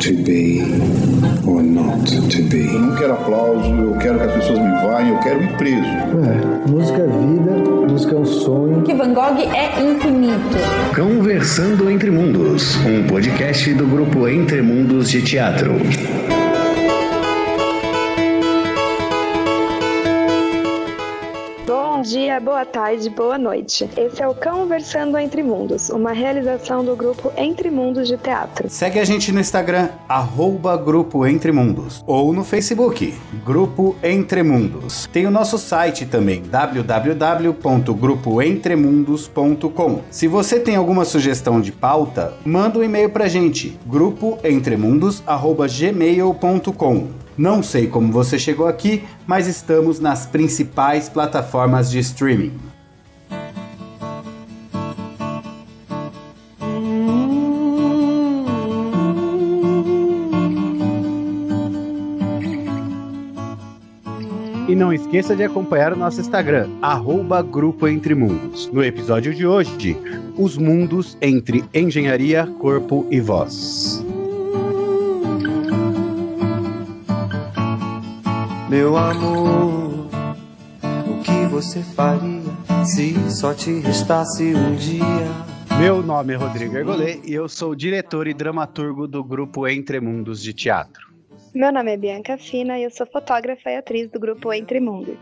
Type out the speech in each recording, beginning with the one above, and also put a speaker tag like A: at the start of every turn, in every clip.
A: to be or not to be.
B: Eu não quero aplauso, eu quero que as pessoas me vaiam, eu quero ir preso.
C: É, música é vida, música é um sonho.
D: Que Van Gogh é infinito.
E: Conversando Entre Mundos, um podcast do grupo Entre Mundos de Teatro.
F: Dia, boa tarde, boa noite. Esse é o Conversando Entre Mundos, uma realização do grupo Entre Mundos de Teatro.
G: Segue a gente no Instagram, arroba Grupo Entre Mundos, ou no Facebook, Grupo Entre Mundos. Tem o nosso site também, www.grupoentremundos.com. Se você tem alguma sugestão de pauta, manda um e-mail pra gente, grupoentremundos.gmail.com. Não sei como você chegou aqui, mas estamos nas principais plataformas de streaming. E não esqueça de acompanhar o nosso Instagram, arroba Grupo Entre Mundos. No episódio de hoje, os mundos entre engenharia, corpo e voz.
H: Meu amor, o que você faria se só te restasse um dia?
G: Meu nome é Rodrigo Ergolê e eu sou diretor e dramaturgo do grupo Entre Mundos de Teatro.
F: Meu nome é Bianca Fina e eu sou fotógrafa e atriz do grupo Entre Mundos.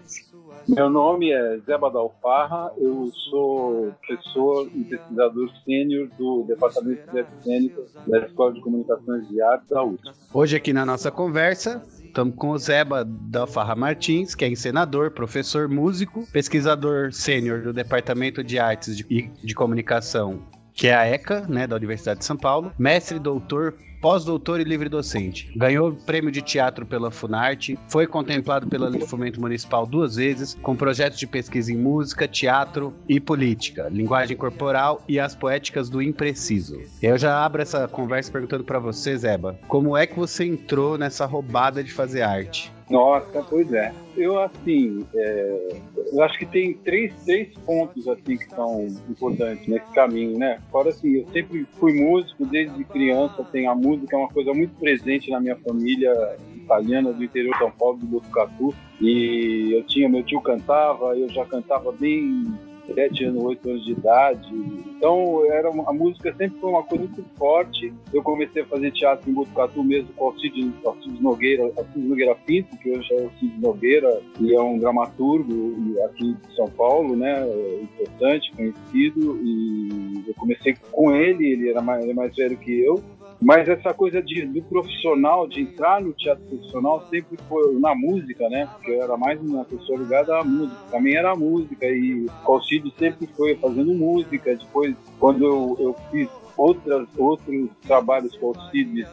I: Meu nome é Zé Badalfarra, eu sou professor e pesquisador sênior do Departamento de Artes Cênicas da Escola de Comunicações de Artes da USP.
G: Hoje aqui na nossa conversa, estamos com o Zeba da Farra Martins, que é encenador, professor, músico, pesquisador sênior do Departamento de Artes de, de Comunicação, que é a ECA, né, da Universidade de São Paulo, mestre, doutor, pós-doutor e livre docente. Ganhou prêmio de teatro pela Funarte, foi contemplado pela Fomento Municipal duas vezes, com projetos de pesquisa em música, teatro e política, linguagem corporal e as poéticas do impreciso. Eu já abro essa conversa perguntando para você, Zeba, como é que você entrou nessa roubada de fazer arte?
I: Nossa, pois é. Eu, assim, é, eu acho que tem três, três pontos, assim, que são importantes nesse caminho, né? Fora, assim, eu sempre fui músico desde criança, tem a música é uma coisa muito presente na minha família italiana do interior de São Paulo, do Botucatu. E eu tinha, meu tio cantava, eu já cantava bem sete anos, oito anos de idade. Então, era uma, a música sempre foi uma coisa muito forte. Eu comecei a fazer teatro em Botucatu mesmo com Alcides, Alcides Nogueira, Alcides Nogueira Pinto, que hoje é o Alcides Nogueira, e é um dramaturgo aqui de São Paulo, né, importante, conhecido, e eu comecei com ele, ele era mais, ele é mais velho que eu, mas essa coisa de, do profissional, de entrar no teatro profissional, sempre foi na música, né? Porque eu era mais uma pessoa ligada à música. Também era música e o Calcido sempre foi fazendo música. Depois, quando eu, eu fiz outras, outros trabalhos com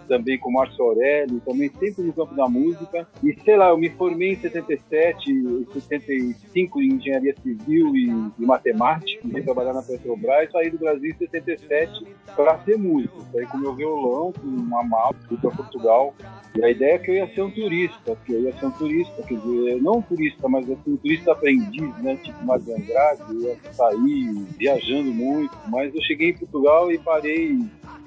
I: também com Márcio Aurélio, também sempre no campo da música. E sei lá, eu me formei em 77, 75 em engenharia civil e, e matemática, fui trabalhar na Petrobras, saí do Brasil em 77 para ser músico. Saí com meu violão, com uma mala, fui para Portugal. E a ideia é que eu ia ser um turista, que eu ia ser um turista, quer dizer, não um turista, mas assim, um turista aprendiz, né? Tipo Mário Andrade, eu ia sair viajando muito. Mas eu cheguei em Portugal e parei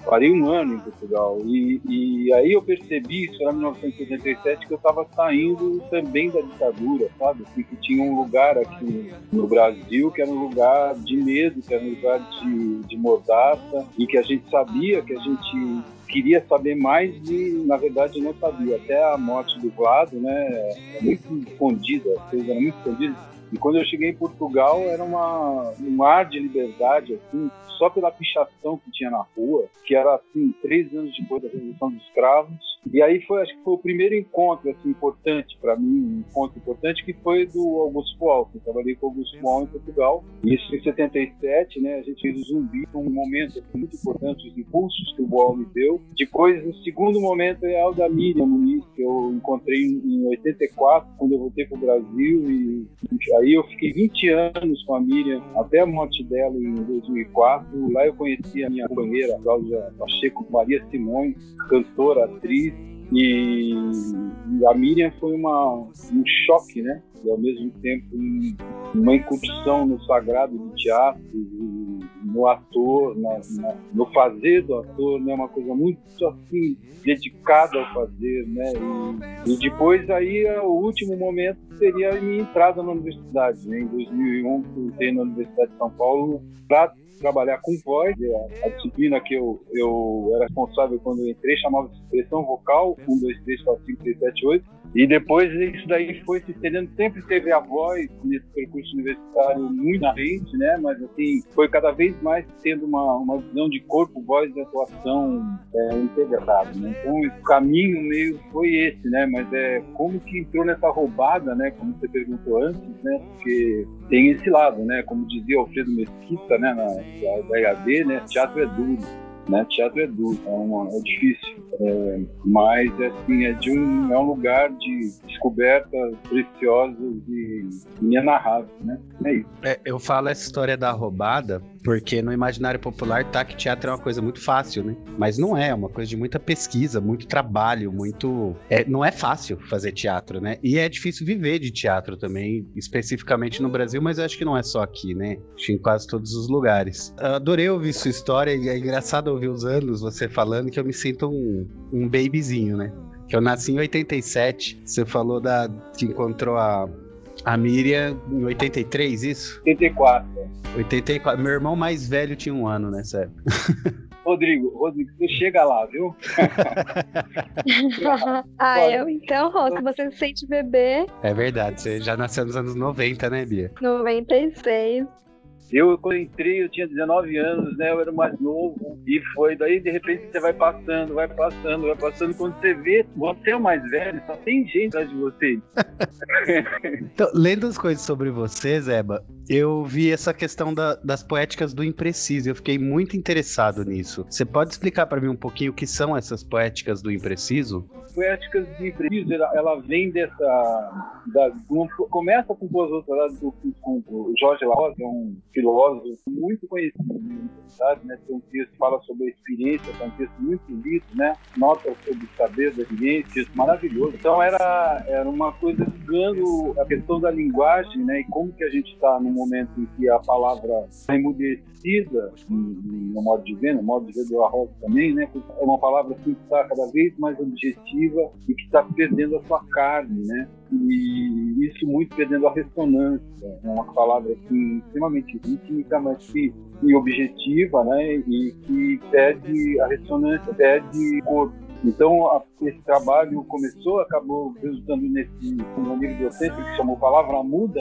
I: parei um ano em Portugal. E, e aí eu percebi isso era em 1987 que eu estava saindo também da ditadura sabe? Assim, que tinha um lugar aqui no Brasil que era um lugar de medo que era um lugar de, de mordaça e que a gente sabia que a gente queria saber mais e na verdade não sabia. Até a morte do Vlado né é muito escondida as coisas eram muito escondidas e quando eu cheguei em Portugal, era uma, um ar de liberdade, assim, só pela pichação que tinha na rua, que era, assim, três anos depois da Revolução dos Escravos. E aí foi, acho que foi o primeiro encontro, assim, importante para mim, um encontro importante, que foi do Augusto Boal. Eu trabalhei com o Augusto Boal em Portugal. Isso em 77, né, a gente fez o Zumbi, um momento assim, muito importante, os impulsos que o Boal me deu. Depois, o segundo momento é a da Miriam Muniz, que eu encontrei em 84, quando eu voltei para o Brasil, e, e Aí eu fiquei 20 anos com a Miriam, até a morte dela em 2004. Lá eu conheci a minha companheira, Cláudia Pacheco, Maria Simões, cantora, atriz. E, a Miriam foi uma, um choque, né? E ao mesmo tempo um, uma incursão no sagrado do teatro, no ator, na, na, no fazer do ator, né? Uma coisa muito assim dedicada ao fazer, né? E, e depois aí o último momento seria a minha entrada na universidade, né? Em 2001 eu entrei na Universidade de São Paulo para trabalhar com voz. A, a, disciplina que eu, eu era responsável quando eu entrei chamava-se expressão vocal, 1, 2, 3, 4, 5, 6, 7, 8. E depois isso daí foi se estendendo, sempre teve a voz nesse percurso universitário muito na né? Mas assim, foi cada vez mais tendo uma, uma visão de corpo, voz e atuação é, integrado, né? Então o caminho meio foi esse, né? Mas é como que entrou nessa roubada, né? Como você perguntou antes, né? Porque tem esse lado, né? Como dizia Alfredo Mesquita, né? Na, da EAD, né? Teatro é duro né? Teatro é duro, é, uma, é difícil, é, mas assim é de um é um lugar de descobertas preciosas e inenarráveis, né? É isso.
G: É, eu falo essa história da roubada porque no imaginário popular tá que teatro é uma coisa muito fácil, né? Mas não é, é uma coisa de muita pesquisa, muito trabalho, muito é, não é fácil fazer teatro, né? E é difícil viver de teatro também, especificamente no Brasil, mas eu acho que não é só aqui, né? Acho em quase todos os lugares. Adorei ouvir sua história e é engraçado ouvir os anos você falando que eu me sinto um, um babyzinho, né? Que eu nasci em 87. Você falou da que encontrou a, a Miriam em 83, isso?
I: 84.
G: 84. Meu irmão mais velho tinha um ano nessa época.
I: Rodrigo, Rodrigo, você chega lá, viu?
F: ah, eu então, Rosa, você se sente bebê.
G: É verdade, você já nasceu nos anos 90, né, Bia?
F: 96.
I: Eu, quando entrei, eu tinha 19 anos, né? Eu era mais novo. E foi daí, de repente, você vai passando, vai passando, vai passando. Quando você vê, você é o mais velho, só tem gente atrás de você.
G: então, lendo as coisas sobre você, Zeba, eu vi essa questão da, das poéticas do impreciso. Eu fiquei muito interessado nisso. Você pode explicar para mim um pouquinho o que são essas poéticas do impreciso?
I: Poéticas do impreciso, ela, ela vem dessa. Da, começa com o doutorado do com, o Jorge Laos, é um filósofo muito conhecido na universidade, né? Tem um texto que fala sobre a experiência, é um texto muito lindo, né? Nota sobre o saber da experiência, maravilhoso. Então era, era uma coisa ligando a questão da linguagem, né? E como que a gente está num momento em que a palavra é emudecida, no modo de ver, no modo de ver do Arroz também, né? É uma palavra assim, que está cada vez mais objetiva e que está perdendo a sua carne, né? E isso muito perdendo a ressonância. É uma palavra assim, extremamente rítmica, mas que e objetiva, né? E que pede a ressonância, pede corpo. Então, a, esse trabalho começou, acabou resultando nesse livro docente que chamou Palavra Muda,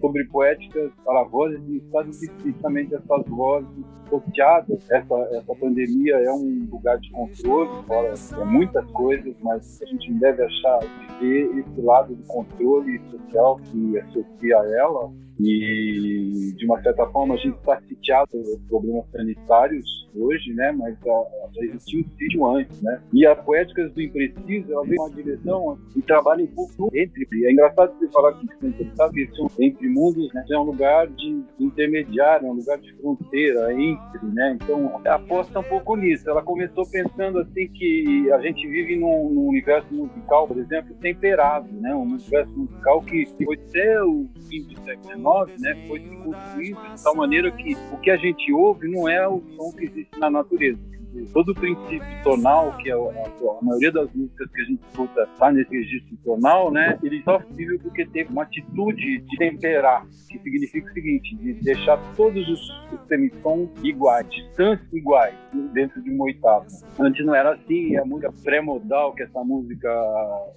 I: sobre poéticas para vozes e estado justamente essas vozes sorteadas. Essa, essa pandemia é um lugar de controle, fora é muitas coisas, mas a gente deve achar de ver esse lado do controle social que associa a ela e, de uma certa forma, a gente está sitiado por problemas sanitários hoje, né? Mas já existia um sítio antes, né? E a Poéticas do Impreciso, ela vem uma direção e trabalha um pouco entre... É engraçado você falar que você interessado que entre mundos né? é um lugar de intermediário, é um lugar de fronteira entre, né? Então, aposta um pouco nisso. Ela começou pensando assim que a gente vive num, num universo musical, por exemplo, temperado, né? Um universo musical que foi até o fim do século né, foi se de tal maneira que o que a gente ouve não é o som que existe na natureza todo o princípio tonal, que é a, maioria das músicas que a gente escuta está nesse registro tonal, né? Ele só é porque teve uma atitude de temperar, que significa o seguinte, de deixar todos os, os semissons iguais, distâncias iguais, dentro de uma oitava. Antes não era assim, a música pré-modal, que é essa música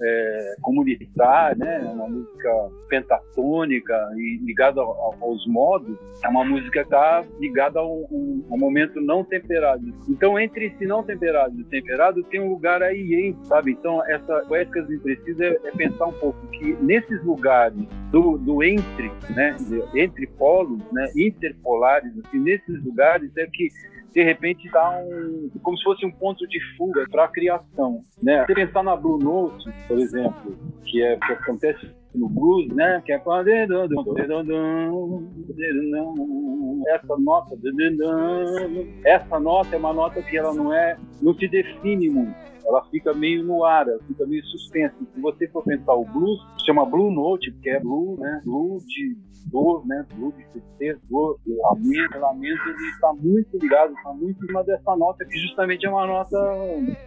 I: é, comunitária, né? Uma música pentatônica e ligada aos modos, é uma música que está ligada a um, a um momento não temperado. Então, entre esse não temperado e temperado tem um lugar aí, hein, sabe? Então, essa poética imprecisa é, é pensar um pouco que nesses lugares do, do entre, né, entre polos, né, interpolares, assim, nesses lugares é que de repente dá um como se fosse um ponto de fuga para a criação, né? Você pensar na Blue Note, por exemplo, que é que acontece no blues, né? Que é quando essa nota, essa nota é uma nota que ela não é, não se define muito. Ela fica meio no ar, ela fica meio suspensa. Se você for pensar o blues, chama blue note, porque é blue, né? Blue de dor, né? Blue de tristeza, dor, lamento, lamento, ele está muito ligado, está muito em cima dessa nota que justamente é uma nota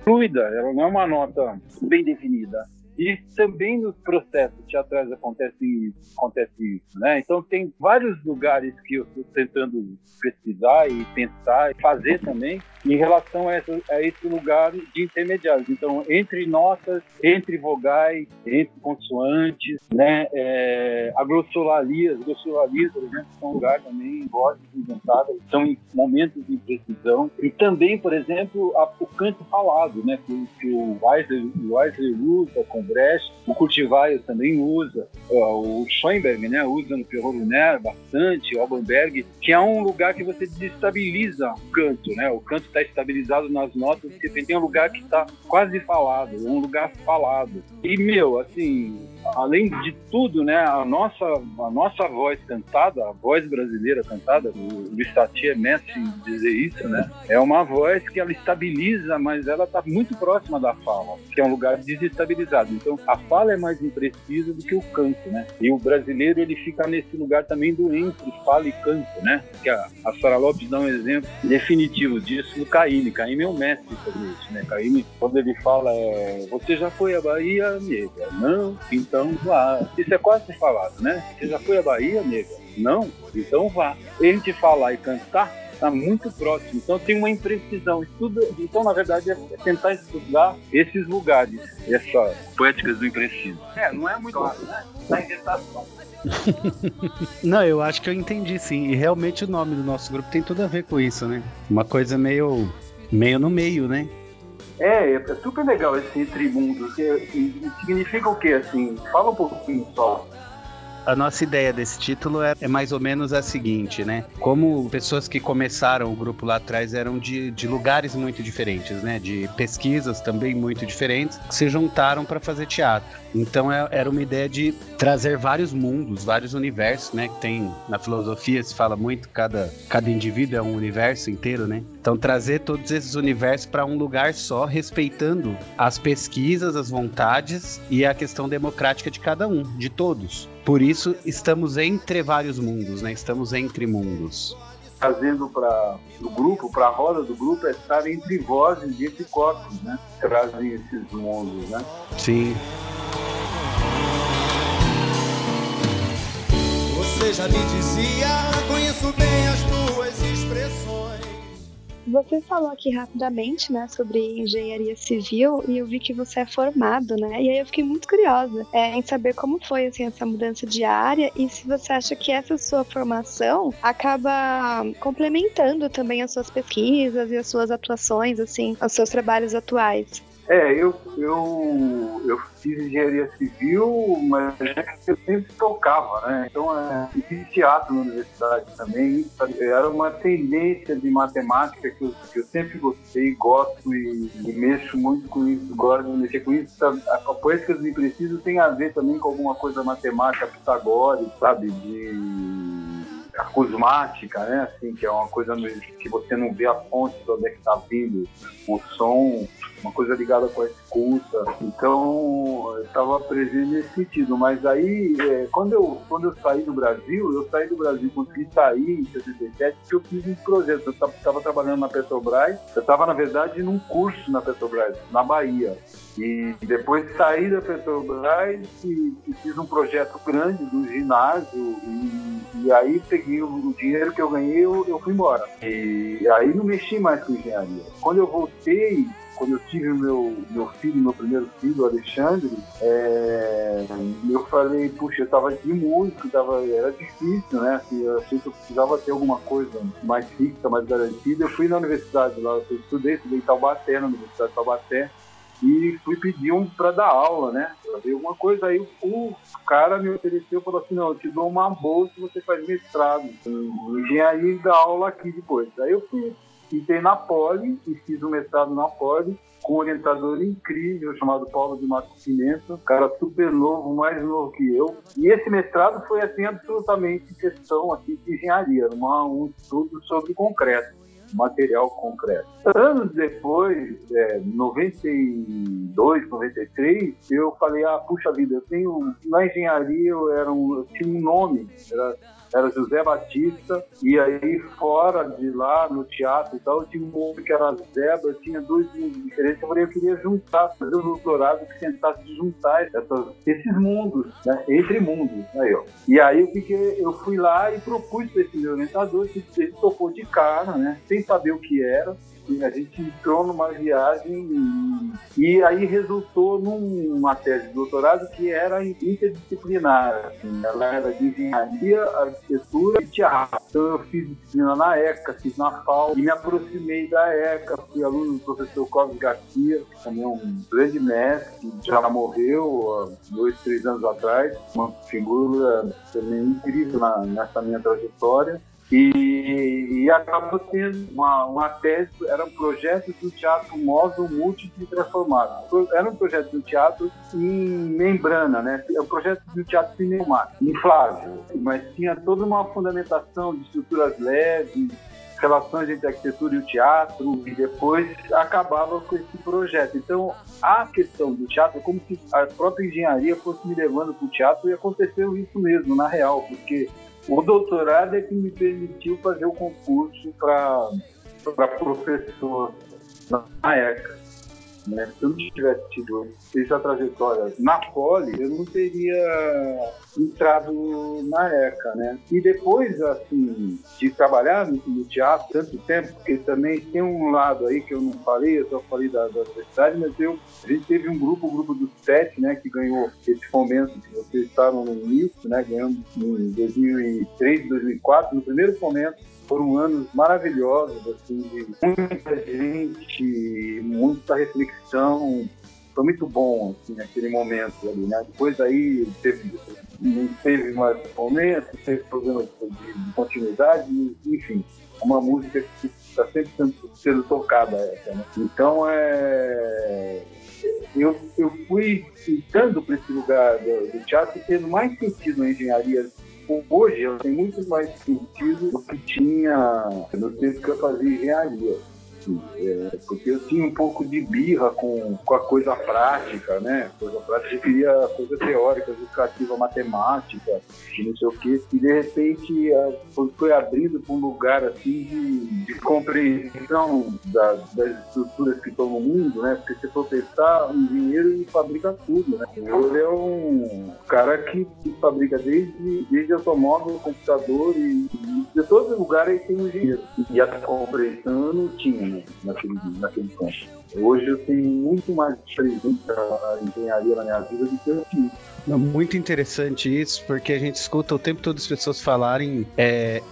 I: fluida, ela não é uma nota bem definida. E também nos processos teatrais acontece acontece isso, né? Então tem vários lugares que eu estou tentando pesquisar e pensar e fazer também em relação a, essa, a esse lugar de intermediários. Então, entre notas, entre vogais, entre consoantes, né? É, a glossolalias, glossolalias, por exemplo, são um lugar também, vozes inventadas, são momentos de imprecisão. E também, por exemplo, a, o canto falado, né? Que, que o Weiser, o Weiser usa com Brecht, o Cultivaio também usa, o Schoenberg, né? Usa no Pierrot Lunaire bastante, o Albanberg, que é um lugar que você desestabiliza o canto, né? O canto está estabilizado nas notas, repente tem um lugar que está quase falado, um lugar falado. E, meu, assim, além de tudo, né, a nossa, a nossa voz cantada, a voz brasileira cantada, o Luiz Tati é mestre em dizer isso, né, é uma voz que ela estabiliza, mas ela está muito próxima da fala, que é um lugar desestabilizado. Então, a fala é mais imprecisa do que o canto, né, e o brasileiro, ele fica nesse lugar também do entre fala e canto, né, que a, a Sara Lopes dá um exemplo definitivo disso no Caíme. Caíme é um mestre sobre isso, né, Caíme, quando ele fala, é, você já foi à Bahia, nega? Não, então vá. Isso é quase falado, né? Você já foi à Bahia, nega? Não? Então vá. Entre falar e cantar, está muito próximo. Então tem uma imprecisão. Estudo, então, na verdade, é tentar estudar esses lugares, essas poéticas do impreciso. É, não é muito claro, né? Na inventação.
G: Não, eu acho que eu entendi sim. E realmente o nome do nosso grupo tem tudo a ver com isso, né? Uma coisa meio, meio no meio, né?
I: É, é super legal esse Entre Mundos. significa o quê, assim? Fala um pouquinho só.
G: A nossa ideia desse título é, é, mais ou menos a seguinte, né? Como pessoas que começaram o grupo lá atrás eram de, de lugares muito diferentes, né? De pesquisas também muito diferentes, se juntaram para fazer teatro. Então é, era uma ideia de trazer vários mundos, vários universos, né? Que tem na filosofia se fala muito, cada, cada indivíduo é um universo inteiro, né? Então trazer todos esses universos para um lugar só, respeitando as pesquisas, as vontades e a questão democrática de cada um, de todos. Por isso, estamos entre vários mundos, né? Estamos entre mundos.
I: Trazendo para o grupo, para a roda do grupo, é estar entre vozes e entre corpos, né? Trazem esses mundos, né?
G: Sim.
H: Você já me dizia, conheço bem as tuas expressões.
F: Você falou aqui rapidamente, né, sobre engenharia civil e eu vi que você é formado, né? E aí eu fiquei muito curiosa é, em saber como foi assim essa mudança de área e se você acha que essa sua formação acaba complementando também as suas pesquisas e as suas atuações, assim, os seus trabalhos atuais.
I: É, eu, eu, eu fiz engenharia civil, mas eu sempre tocava, né? Então, é, fiz teatro na universidade também. Era uma tendência de matemática que eu, que eu sempre gostei, gosto e, e, mexo muito com isso, gosto de mexer com isso. A, a poética do impreciso tem a ver também com alguma coisa matemática pitagórica, sabe? De acusmática, né? Assim, que é uma coisa que você não vê a fonte de onde é que está vindo o som uma coisa ligada com a escuta. Então, eu estava presente nesse sentido. Mas aí, é, quando, eu, quando eu saí do Brasil, eu saí do Brasil, consegui sair em 77, porque eu fiz um projeto. Eu estava trabalhando na Petrobras, eu estava, na verdade, num curso na Petrobras, na Bahia. E depois saí da Petrobras e, e fiz um projeto grande do ginásio e, e aí peguei o, o, dinheiro que eu ganhei eu, eu fui embora. E aí não mexi mais com engenharia. Quando eu voltei, quando eu tive meu, meu filho, meu primeiro filho, o Alexandre, é, eu falei, puxa, eu tava de músico, tava, era difícil, né? Assim, eu achei que eu precisava ter alguma coisa mais fixa, mais garantida. Eu fui na universidade lá, eu estudei, estudei em Taubaté, na Universidade de Taubaté, e fui pedir um para dar aula, né? Pra ver alguma coisa. Aí o cara me ofereceu, falou assim, não, eu te dou uma bolsa você faz mestrado em e dá aula aqui depois. Aí eu fui entrei na Poli e fiz o mestrado na Poli com um orientador incrível chamado Paulo de Mato Pimenta, um cara super novo, mais novo que eu. E esse mestrado foi assim absolutamente questão assim, de engenharia, uma, um estudo sobre concreto material concreto. Anos depois, é, 92, 93, eu falei, ah, puxa vida, eu tenho, na engenharia eu, era um, eu tinha um nome, era era José Batista, e aí fora de lá, no teatro e tal, eu tinha um outro que era Zeba, tinha dois diferentes, eu falei, eu queria juntar, fazer um doutorado que tentasse juntar essas, esses mundos, né, entre mundos, aí, ó. E aí eu, fiquei, eu fui lá e propus para esse meu orientador, ele topou de cara, né, sem saber o que era, a gente entrou numa viagem e, e, aí resultou numa tese de doutorado que era interdisciplinar. Assim, ela era de engenharia, arquitetura e teatro. Então eu fiz disciplina na ECA, fiz na FAO e me aproximei da ECA. Fui aluno do professor Cosme Garcia, também é um grande mestre, já morreu há dois, três anos atrás. Uma figura também incrível na, nessa minha trajetória. E, e acabou sendo uma, uma tese, era um projeto do teatro móvel múltiplo transformado. Era um projeto do teatro em membrana, né? É um projeto do teatro pneumático, inflável, mas tinha toda uma fundamentação de estruturas leves, relações entre a arquitetura e o teatro, e depois acabava com esse projeto. Então, a questão do teatro é como se a própria engenharia fosse me levando para o teatro e aconteceu isso mesmo, na real, porque o doutorado é que me permitiu fazer o concurso para professor na ECA. Né? Se eu não tivesse tido essa trajetória na Poli, eu não teria entrado na ECA, né? E depois, assim, de trabalhar no, no, teatro tanto tempo, porque também tem um lado aí que eu não falei, eu só falei da, da universidade, mas eu, a gente teve um grupo, o grupo dos sete, né, que ganhou esse fomento que vocês estavam no início, né, ganhamos em 2003, 2004, no primeiro fomento, foram anos maravilhosos, assim, de muita gente, muita reflexão. Foi muito bom, assim, naquele momento ali, né? Depois aí teve, teve mais momentos, teve problemas de, continuidade, enfim. Uma música que está sempre sendo, tocada essa, né? Então, é... Eu, eu fui ficando para esse lugar do, do teatro tendo mais sentido na engenharia hoje tenho muito mais sentido do que tinha no tempo que eu fazia engenharia. É, porque eu tinha um pouco de birra com, com a coisa prática, né? Coisa prática, eu queria coisa teórica, educativa, matemática, não sei o quê. E de repente foi abrindo para um lugar assim de, de compreensão da, das estruturas que estão no mundo, né? Porque se for pensar, o engenheiro fabrica tudo, né? Ele é um cara que, que fabrica desde, desde automóvel, computador e, e de todo lugar ele tem um engenheiro. E a compreensão não tinha, né? naquele, naquele campo. Hoje eu tenho muito mais presente a engenharia na minha vida do que eu tinha.
G: Muito interessante isso, porque a gente escuta o tempo todo as pessoas falarem é,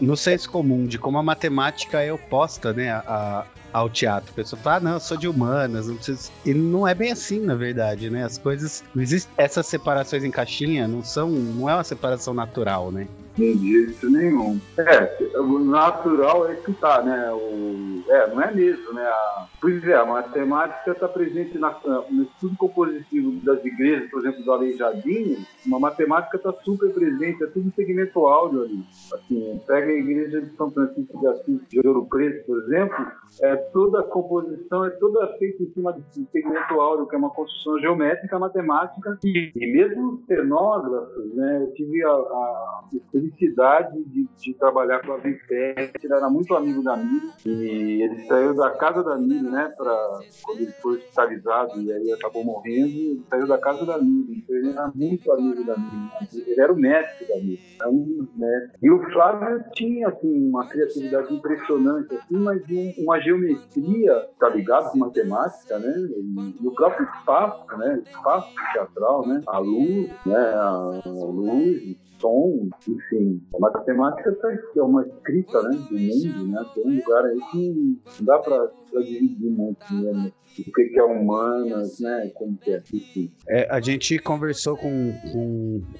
G: no senso comum de como a matemática é oposta né, a, ao teatro. A pessoa fala, ah, não, eu sou de humanas, não preciso. E não é bem assim, na verdade, né? As coisas. Não existe, essas separações em caixinha não são. não é uma separação natural, né?
I: De jeito nenhum. É, o natural é que tá, né? O, é, não é mesmo, né? A, pois é, a matemática está presente na, no estudo compositivo das igrejas, por exemplo, do Aleijadinho, uma matemática está super presente, é tudo segmento áudio ali. Assim, pega a igreja de São Francisco de Assis de Ouro Preto, por exemplo, é toda a composição é toda feita em cima de segmento áureo, que é uma construção geométrica, matemática, e, e mesmo os cenógrafos, né? Eu tive a, a felicidade de, de trabalhar com a Vicente, ele era muito amigo da Miri, e ele saiu da casa da Miri, né, pra, quando ele foi hospitalizado e aí acabou morrendo, ele saiu da casa da Miri, então ele era muito amigo da Miri, ele era o mestre da Miri, era um dos mestres. E o Flávio tinha, assim, uma criatividade impressionante, assim, mas um, uma geometria, tá ligado com matemática, né, e, e, o próprio espaço, né, espaço teatral, né, a luz, né, a, a luz, som, enfim. A matemática tá, é uma escrita né, do mundo, né? Tem um lugar aí que não dá para muito o que, é humanas, né? Como que é.
G: É, a gente conversou com,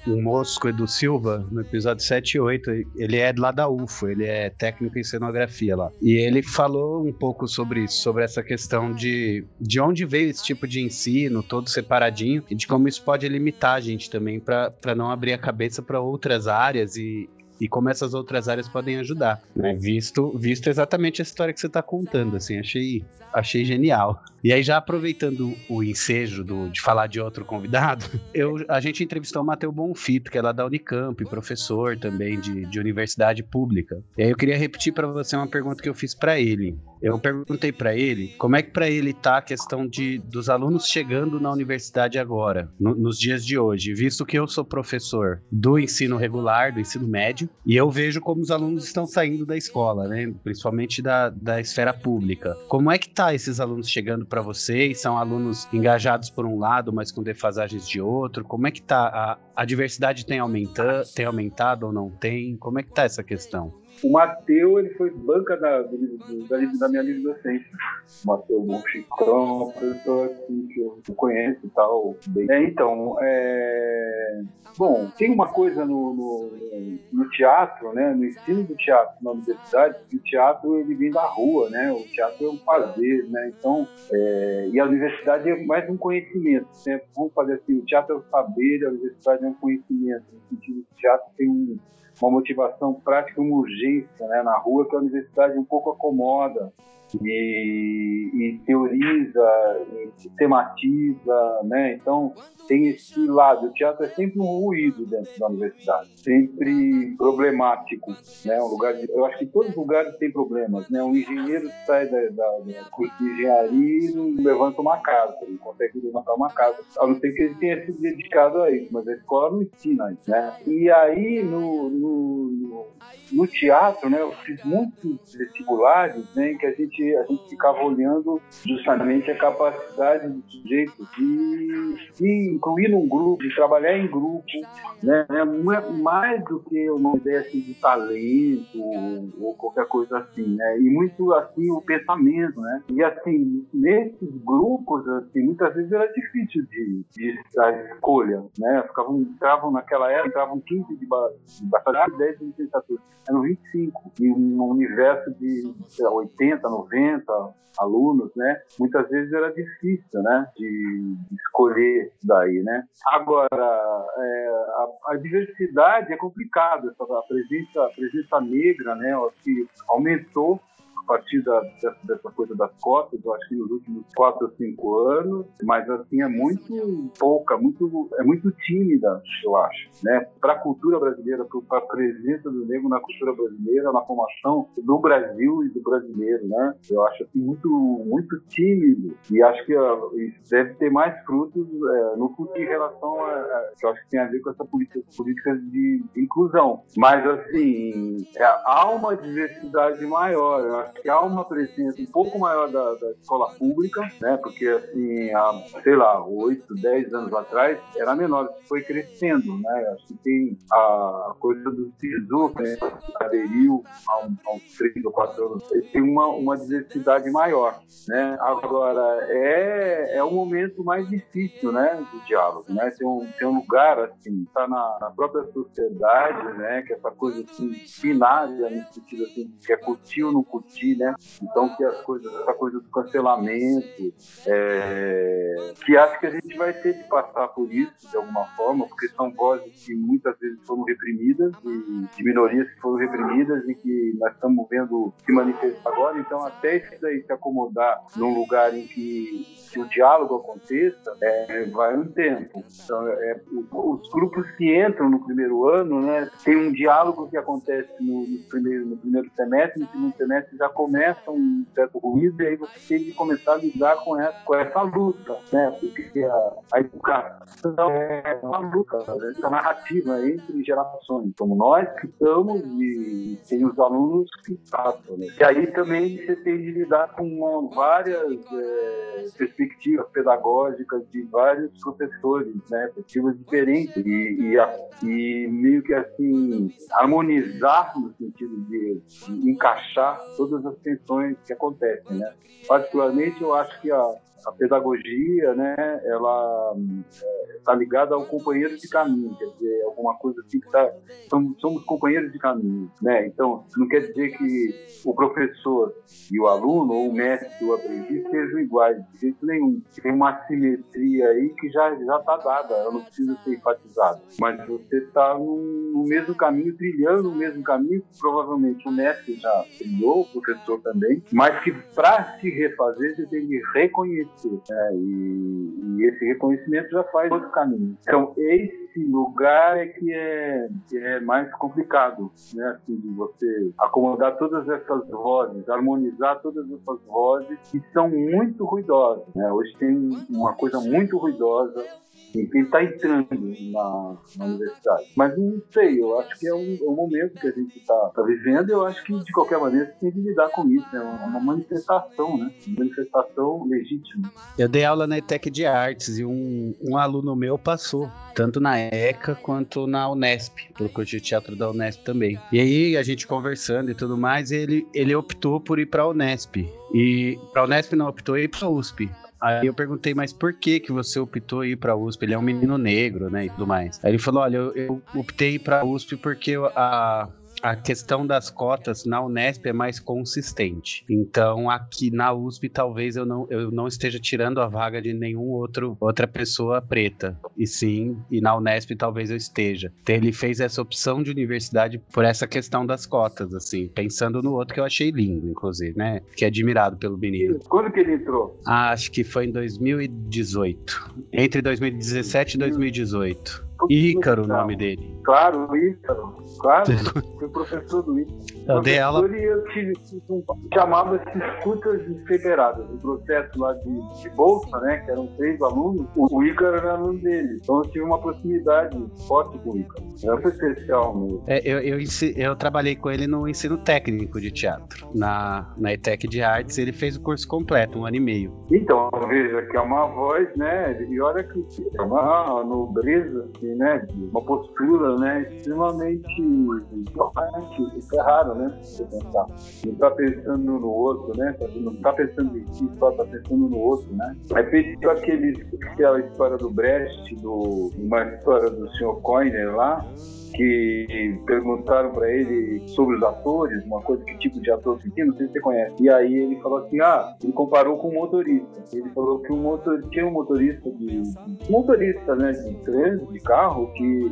G: um o Edu Silva, no episódio 7 e 8. Ele é lá da UFO, ele é técnico em cenografia lá. E ele falou um pouco sobre isso, sobre essa questão de, de onde veio esse tipo de ensino, todo separadinho, e de como isso pode limitar a gente também para não abrir a cabeça para outras áreas e, e como essas outras áreas podem ajudar, né? Visto, visto exatamente a história que você está contando, assim, achei, achei genial. E aí, já aproveitando o ensejo do, de falar de outro convidado, eu, a gente entrevistou o Matheus Bonfito, que é lá da Unicamp, professor também de, de universidade pública. E aí eu queria repetir para você uma pergunta que eu fiz para ele. Eu perguntei para ele como é que para ele tá a questão de, dos alunos chegando na universidade agora, no, nos dias de hoje, visto que eu sou professor do ensino regular, do ensino médio, e eu vejo como os alunos estão saindo da escola, né? principalmente da, da esfera pública. Como é que tá esses alunos chegando para vocês? São alunos engajados por um lado, mas com defasagens de outro? Como é que tá? A, a diversidade tem, aumenta, tem aumentado ou não tem? Como é que tá essa questão?
I: O Mateu, ele foi banca da, da, da, minha livre docência. O Mateu Monchicão, professor assim, que eu conheço e tal. É, então, é... bom, tem uma coisa no, no, no, teatro, né, no ensino do teatro na universidade, que o teatro ele vem da rua, né, o teatro é um fazer, né, então, é... e a universidade é mais um conhecimento, né? vamos fazer assim, o teatro é o saber, a universidade é um conhecimento, no sentido que o teatro tem um uma motivação prática, uma urgência né, na rua que a universidade um pouco acomoda e, e teoriza, e sistematiza, né? Então tem esse lado. O teatro é sempre um ruído dentro da universidade, sempre problemático, né? Um lugar de, eu acho que todos os lugares têm problemas, né? Um engenheiro sai da, da, da curso de engenharia e não levanta uma casa, ele consegue levantar uma casa, a não ser que ele tenha se dedicado a isso, mas a escola não ensina isso, né? E aí no, no, no, no teatro, né? Eu fiz muitos vestibulares, né? Que a gente gente, a gente ficava olhando justamente a capacidade do sujeito de se incluir num grupo, de trabalhar em grupo, né? É mais do que uma ideia assim, de talento ou qualquer coisa assim, né? E muito assim o pensamento, né? E assim, nesses grupos, assim, muitas vezes era difícil de, de a escolha, né? Ficavam, entravam naquela época, entravam 15 de bacharelado, 10 de licenciatura. Eram 25. E um universo de lá, 80, 90 90 alunos, né? Muitas vezes era difícil, né? De escolher daí, né? Agora, é, a, a, diversidade é complicada, a presença, a presença negra, né? Que aumentou partir da, dessa, coisa das cotas, eu acho que nos últimos quatro ou cinco anos, mas assim é muito pouca, muito, é muito tímida, eu acho, né? Para a cultura brasileira, para a presença do negro na cultura brasileira, na formação do Brasil e do brasileiro, né? Eu acho assim muito, muito tímido e acho que uh, isso deve ter mais frutos é, no futuro em relação a, a, que eu acho que tem a ver com essa política, políticas de, de inclusão. Mas assim, é, há uma diversidade maior. Eu acho que há uma presença um pouco maior da, da escola pública, né? Porque assim, há, sei lá, 8, 10 anos atrás era menor, foi crescendo, né? Acho que tem a coisa do SISU, né? aderiu há, um, uns 3 ou 4 anos, tem uma, uma diversidade maior, né? Agora, é, é o momento mais difícil, né? Do diálogo, né? Tem um, tem um lugar, assim, tá na, na própria sociedade, né? Que é essa coisa, assim, binária, no sentido, assim, que é curtir ou não curtir, né? Então que as coisas, essa coisa do cancelamento, é, que acho que a gente vai ter de passar por isso de alguma forma, porque são vozes que muitas vezes foram reprimidas, de, de minorias que foram reprimidas e que nós estamos vendo se manifestar agora. Então até isso daí se acomodar num lugar em que, o diálogo aconteça, é, vai um tempo. Então, é, os grupos que entram no primeiro ano, né, tem um diálogo que acontece no, no primeiro, no primeiro semestre, no segundo semestre já começa um certo ruído e aí você tem que começar a lidar com essa, com essa luta, né? Porque a, a educação é uma luta, né? uma narrativa entre gerações, como nós que estamos e tem os alunos que passam. Né? E aí também você tem de lidar com várias é, perspectivas pedagógicas de vários professores, né? Perspectivas diferentes e, e, e meio que assim harmonizar no sentido de, de encaixar todas as tensões que acontecem, né? Particularmente, eu acho que a, a pedagogia, né, ela está é, ligada ao companheiro de caminho, quer dizer, alguma coisa assim que tá, somos, somos companheiros de caminho, né? Então, não quer dizer que o professor e o aluno, ou o mestre e o aprendiz sejam iguais, de jeito nenhum. Tem uma simetria aí que já já está dada, ela não precisa ser enfatizada. Mas você está no, no, mesmo caminho, trilhando o mesmo caminho, provavelmente o mestre já trilhou, o professor também, mas que para se refazer você tem que reconhecer né? e, e, esse reconhecimento já faz outro caminho. Então, esse lugar é que é, que é mais complicado, né? Assim, de você acomodar todas essas vozes, harmonizar todas essas vozes que são muito ruidosas. Né? Hoje tem uma coisa muito ruidosa quem está entrando na, na, universidade. Mas não sei, eu acho que é um, é um momento que a gente está tá vivendo e eu acho que, de qualquer maneira, você tem que lidar com isso. É uma, uma manifestação, né? Uma manifestação legítima.
G: Eu dei aula na ETEC de Artes e um, um aluno meu passou, tanto na ECA quanto na Unesp, pelo curso de teatro da Unesp também. E aí, a gente conversando e tudo mais, ele, ele optou por ir para a Unesp. E para a Unesp não optou ir para a USP. Aí eu perguntei, mas por que que você optou ir pra USP? Ele é um menino negro, né, e tudo mais. Aí ele falou, olha, eu, eu optei pra USP porque a, a questão das cotas na Unesp é mais consistente. Então, aqui na USP, talvez eu não, eu não esteja tirando a vaga de nenhum outro outra pessoa preta. E sim, e na Unesp talvez eu esteja. Então, ele fez essa opção de universidade por essa questão das cotas, assim, pensando no outro que eu achei lindo, inclusive, né? Fiquei admirado pelo menino.
I: Quando que ele entrou?
G: Ah, acho que foi em 2018. Entre 2017 e 2018. Ícaro o nome dele.
I: Claro, Ícaro. Claro, fui professor do Ícaro.
G: Eu dei ela.
I: E eu tive, um, chamava-se escutas desfederadas. O processo lá de, de, bolsa, né? Que eram três alunos, o Ícaro era aluno dele. Então eu tive uma proximidade forte com o Ícaro. Era especial mesmo.
G: É, eu, eu, eu, trabalhei com ele no ensino técnico de teatro, na, na ETEC de Artes. Ele fez o curso completo, um ano e meio.
I: Então, veja que é uma voz, né? E olha que é uma nobreza, assim, né? Uma postura, né? Extremamente importante. É raro, né? Você pensar. Não está pensando no outro, né? Não está pensando em si, só está pensando no outro, né? Aí feito aquele, aquela história do Brecht, do, uma história do Sr. Coiner lá, que perguntaram para ele sobre os atores, uma coisa, que tipo de ator que tinha, não sei se você conhece. E aí ele falou assim, ah, ele comparou com um motorista. Ele falou que um motor, tinha um motorista de, motorista, né, de trânsito, de carro, que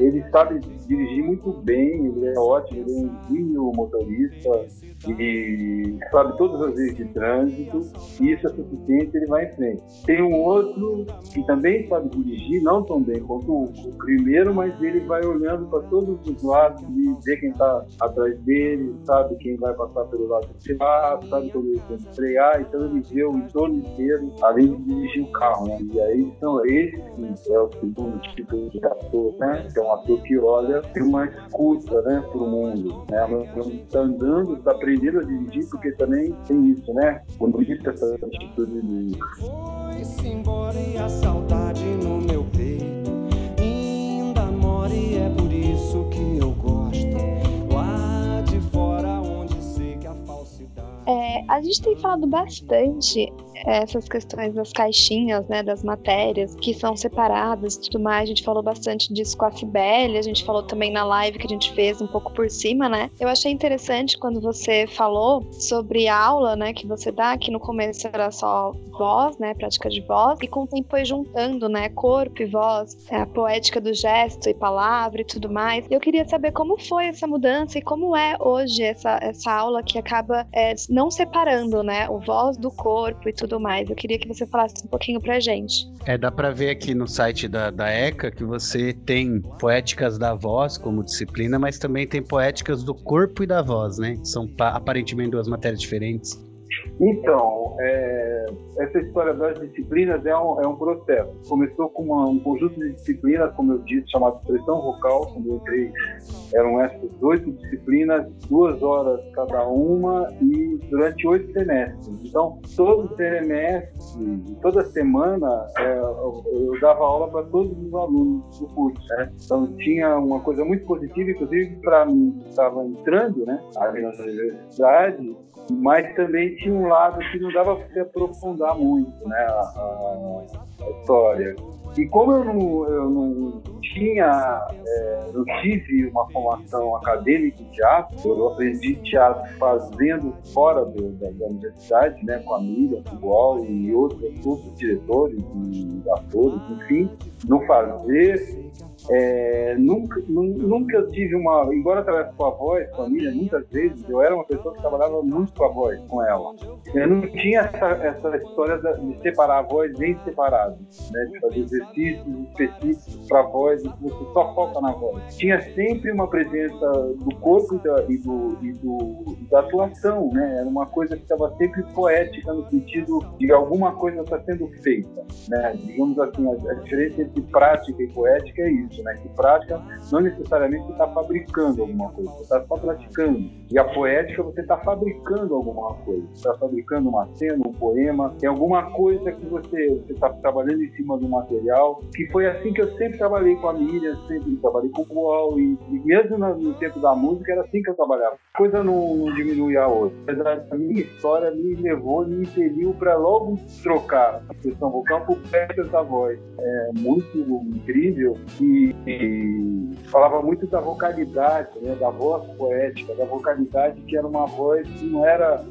I: ele sabe dirigir muito bem, ele é ótimo, ele é um vinho motorista e sabe todas as leis de trânsito, e isso é suficiente, ele vai em frente. Tem um outro que também sabe dirigir, não tão bem quanto o, primeiro, mas ele vai olhando para todos os lados e vê quem está atrás dele, sabe quem vai passar pelo lado de lado, sabe quando ele tem que frear, então ele vê o entorno inteiro, além de dirigir o carro, né? E aí, então, esse sim, é o segundo tipo de ator, né? Que ator que olha, tem uma escuta, né, para o mundo, né? Está andando, está aprendendo a dirigir, porque também tem isso, né? Quando existe essa atitude de. Foi-se embora e a saudade no meu É,
F: a gente tem falado bastante essas questões das caixinhas, né, das matérias que são separadas e tudo mais. A gente falou bastante disso com a Cibele, a gente falou também na live que a gente fez um pouco por cima, né? Eu achei interessante quando você falou sobre a aula, né, que você dá, que no começo era só voz, né, prática de voz, e com o tempo foi juntando, né, corpo e voz, é, a poética do gesto e palavra e tudo mais. Eu queria saber como foi essa mudança e como é hoje essa, essa aula que acaba é, não separando, né, o voz do corpo e tudo tudo mais. Eu queria que você falasse um pouquinho pra gente.
G: É, dá pra ver aqui no site da, da ECA que você tem poéticas da voz como disciplina, mas também tem poéticas do corpo e da voz, né? São aparentemente duas matérias diferentes.
I: Então, é, essa história das disciplinas é um, é um processo. Começou com uma, um conjunto de disciplinas, como eu disse, chamado expressão vocal. Quando eu entrei, eram essas oito disciplinas, duas horas cada uma e durante oito semestres. Então, todo semestre, toda semana, é, eu, eu, dava aula para todos os alunos do curso. Né? Então, tinha uma coisa muito positiva, inclusive para mim, que estava entrando né, na universidade, mas também tinha um lado que não dava para se aprofundar muito né, a, a, história. E como eu não, eu não tinha, é, não tive uma formação acadêmica em teatro, eu aprendi teatro fazendo fora do, da, da, universidade, né, com a Miriam, com o e outros, outros diretores e atores, enfim, no fazer é, nunca, nunca tive uma. Embora eu trabalhasse com a voz, com a Miriam, muitas vezes, eu era uma pessoa que trabalhava muito com a voz, com ela. Eu não tinha essa, essa história de separar a voz bem separado, né? de fazer exercícios específicos para a voz você só foca na voz. Tinha sempre uma presença do corpo e, da, do, e do, da atuação, né? Era uma coisa que estava sempre poética no sentido de alguma coisa está sendo feita, né? Digamos assim, a, a diferença entre prática e poética é isso, né? Que prática não necessariamente você está fabricando alguma coisa, você está só praticando. E a poética você está fabricando alguma coisa, você está fabricando uma cena, um poema, tem alguma coisa que você está trabalhando em cima do material, que foi assim que eu sempre trabalhei com a Miriam, sempre trabalhei com o Wall, e, e mesmo no, tempo da música era assim que eu trabalhava. A coisa não, não diminui a outra. A minha história me levou, me impeliu para logo trocar a questão vocal por peças da voz. É muito incrível e falava muito da vocalidade, né, da voz poética, da vocalidade que era uma voz que não era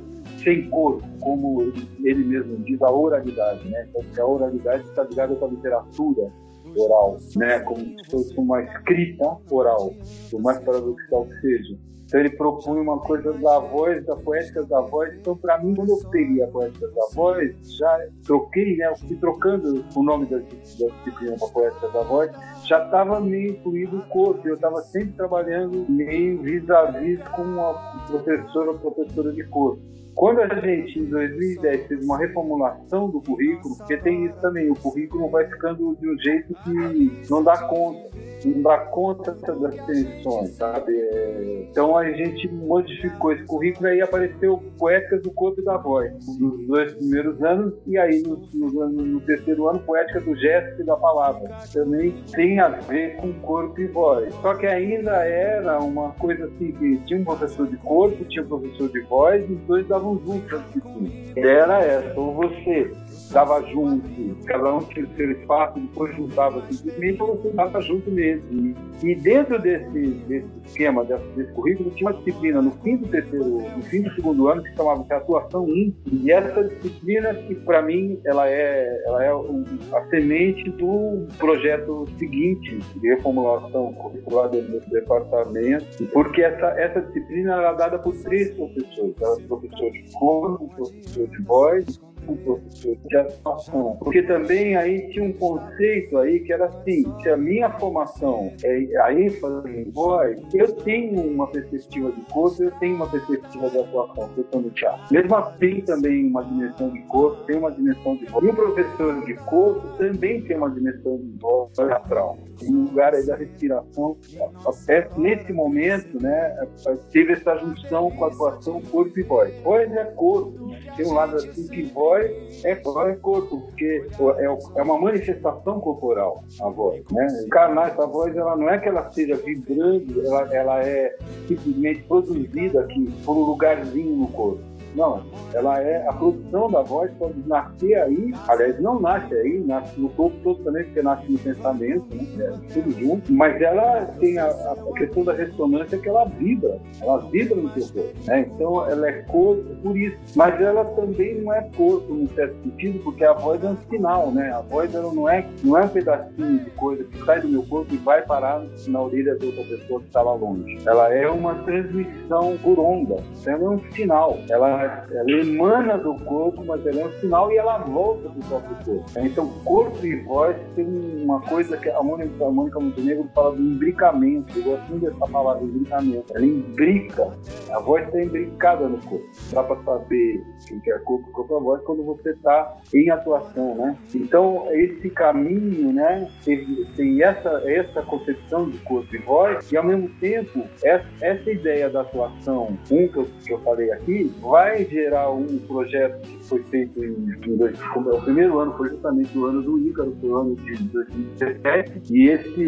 I: sem cor, como ele mesmo diz, a oralidade, né? Então, a oralidade está ligada com a literatura oral, né? Como se fosse uma escrita oral, por mais paradoxal que seja. Então ele propunha uma coisa da voz, da poética da voz. Então, para mim, quando eu peguei a poética da voz, já troquei, né? Eu fui trocando o nome da, disciplina para poética da voz, já estava meio incluído o corpo. Eu estava sempre trabalhando meio vis-a-vis -vis com a professora professora de corpo. Quando a gente, em 2010, fez uma reformulação do currículo, porque tem isso também, o currículo vai ficando de um jeito que não dá conta, não dá conta das tensões, sabe? É, então a gente modificou esse currículo e aí apareceu Poéticas do Corpo e da Voz, nos dois primeiros anos, e aí no, no, no terceiro ano, Poética do Gesto e da Palavra. Também tem a ver com corpo e voz. Só que ainda era uma coisa assim, que tinha um professor de corpo, tinha um professor de voz, os dois davam juntos a Era essa, ou você dava junto, cada um tinha o seu espaço, depois juntava simplesmente, ou você dava junto mesmo. E dentro desse, desse esquema, desse, desse, currículo, tinha uma disciplina no fim do terceiro, no fim do segundo ano, que se chamava de Atuação 1, e essa disciplina, que para mim, ela é, ela é a semente do projeto seguinte, de reformulação curricular do departamento, porque essa, essa disciplina era dada por três professores, era professor de coro, professor de voz com professor de atuação. Porque também aí tinha um conceito aí que era assim, se a minha formação é a ênfase em voz, eu tenho uma perspectiva de corpo, eu tenho uma perspectiva de atuação, eu estou no teatro. Mesmo assim também uma dimensão de corpo, tem uma dimensão de voz. E o professor de corpo também tem uma dimensão de voz teatral. No lugar aí da respiração, até nesse momento, né, teve essa junção com a atuação corpo e voz. Voz é corpo, tem um lado assim que voz voz é, é corpo, porque é, é uma manifestação corporal a voz. Né? Encarnar essa voz, ela não é que ela seja vibrando, ela, ela é simplesmente produzida aqui por um lugarzinho no corpo. Não, ela é a produção da voz pode nascer aí, aliás, não nasce aí, nasce no corpo todo também, porque nasce no pensamento, né? É, tudo junto, mas ela tem a, a, questão da ressonância que ela vibra, ela vibra no seu corpo, né? Então ela é corpo por isso, mas ela também não é corpo num certo sentido, porque a voz é um sinal, né? A voz ela não é, não é um pedacinho de coisa que sai do meu corpo e vai parar na orelha de outra pessoa que está lá longe. Ela é uma transmissão por onda, ela é um sinal, ela ela, emana do corpo, mas ela é um sinal e ela volta do próprio corpo. Então, corpo e voz tem uma coisa que a Mônica, a Mônica Montenegro fala do imbricamento. Eu gosto muito dessa palavra, imbricamento. Ela imbrica. A voz está imbricada no corpo. Dá para saber quem quer corpo, corpo a voz quando você está em atuação, né? Então, esse caminho, né, tem, tem essa, essa concepção de corpo e voz e, ao mesmo tempo, essa, essa ideia da atuação, um que eu, que eu falei aqui, vai gerar um projeto que foi feito em, em dois, o primeiro ano foi justamente o ano do Ícaro, foi o ano de 2017, e esse,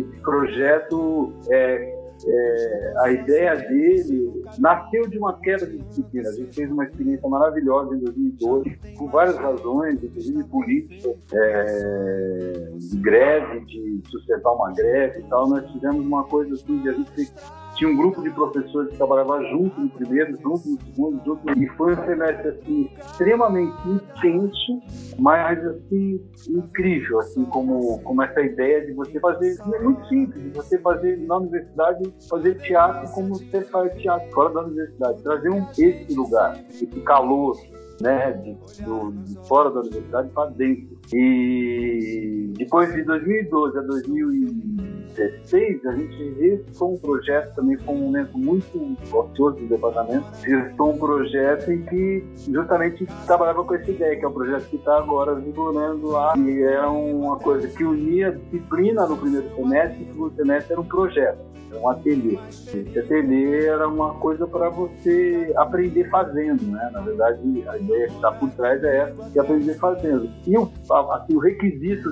I: esse projeto é, é, a ideia dele nasceu de uma queda de disciplina. A gente fez uma experiência maravilhosa em 2012, por várias razões, inclusive políticas, é, de greve, de sustentar uma greve e tal. Nós fizemos uma coisa assim, de a gente tinha um grupo de professores que trabalhava junto no primeiro, junto no segundo, junto no... e foi um semestre assim extremamente intenso, mas assim incrível, assim como como essa ideia de você fazer é muito simples, de você fazer na universidade fazer teatro como você faz teatro fora da universidade, trazer um esse lugar, esse calor né, de, do, de fora da universidade para dentro. E depois de 2012 a 2016, a gente gestou um projeto também foi um momento muito gostoso do departamento, gestou um projeto em que justamente trabalhava com essa ideia, que é o projeto que está agora vigorando lá, e era uma coisa que unia disciplina no primeiro semestre, e no segundo semestre era um projeto um ateliê. Esse ateliê era uma coisa para você aprender fazendo, né? Na verdade, a ideia que está por trás é essa, de aprender fazendo. E o, assim, o requisito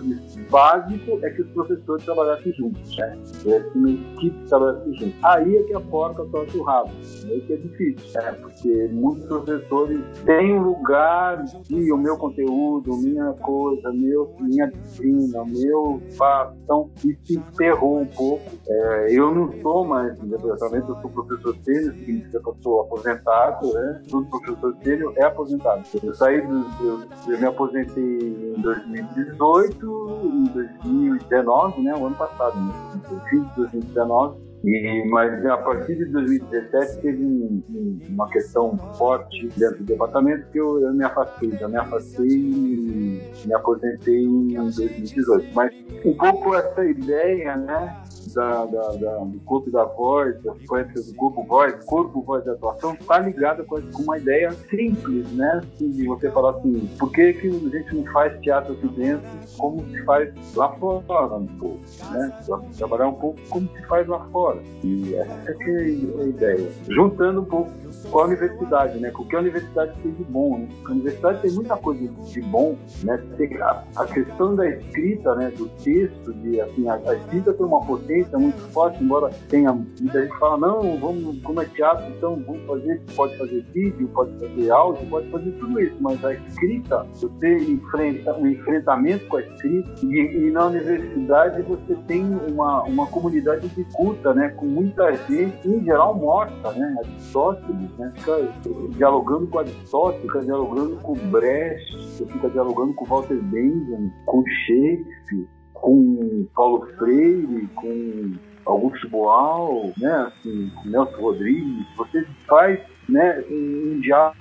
I: básico é que os professores trabalhassem juntos, né? Que uma equipe trabalhasse juntos. Aí é que a porta toca o rabo. Aí que é difícil, né? Porque muitos professores têm lugar de o meu conteúdo, minha coisa, meu, minha disciplina, meu fato. Então, isso enterrou um pouco. É, eu não sou mais de departamento, eu sou professor sênior, significa que eu sou aposentado, né? Todo professor sênior é aposentado. Eu saí, do, eu, eu, me aposentei em 2018, em 2019, né? O ano passado, né? Fim de 2019. E, mas a partir de 2017 teve um, uma questão forte dentro do departamento que eu, eu me afastei. Já me afastei e me aposentei em 2018. Mas um pouco essa ideia, né? Da, da, da, do corpo da voz, das sequências do corpo voz, corpo voz da atuação, está ligada com, uma ideia simples, né? De você falar assim, por que, que a gente não faz teatro aqui dentro como se faz lá fora um pouco, né? Trabalhar um pouco como se faz lá fora. E essa é a ideia. Juntando um pouco com a universidade, né? O que universidade tem de bom, né? A universidade tem muita coisa de bom, né? A, questão da escrita, né? Do texto, de assim, a, a escrita tem uma potência muito forte, embora tenha muita gente fala, não, vamos, como é teatro, então vamos fazer, pode fazer vídeo, pode fazer áudio, pode fazer tudo isso, mas a escrita, você enfrenta um enfrentamento com a escrita e, e na universidade você tem uma, uma comunidade de culta, né? Com muita gente, em geral morta, né? Aristóteles, né? Fica dialogando com Aristóteles, fica dialogando com Brecht, fica dialogando com Walter Benjamin, com Shakespeare, com Paulo Freire, com Augusto Boal, né, assim, Nelson Rodrigues, você faz né, um diálogo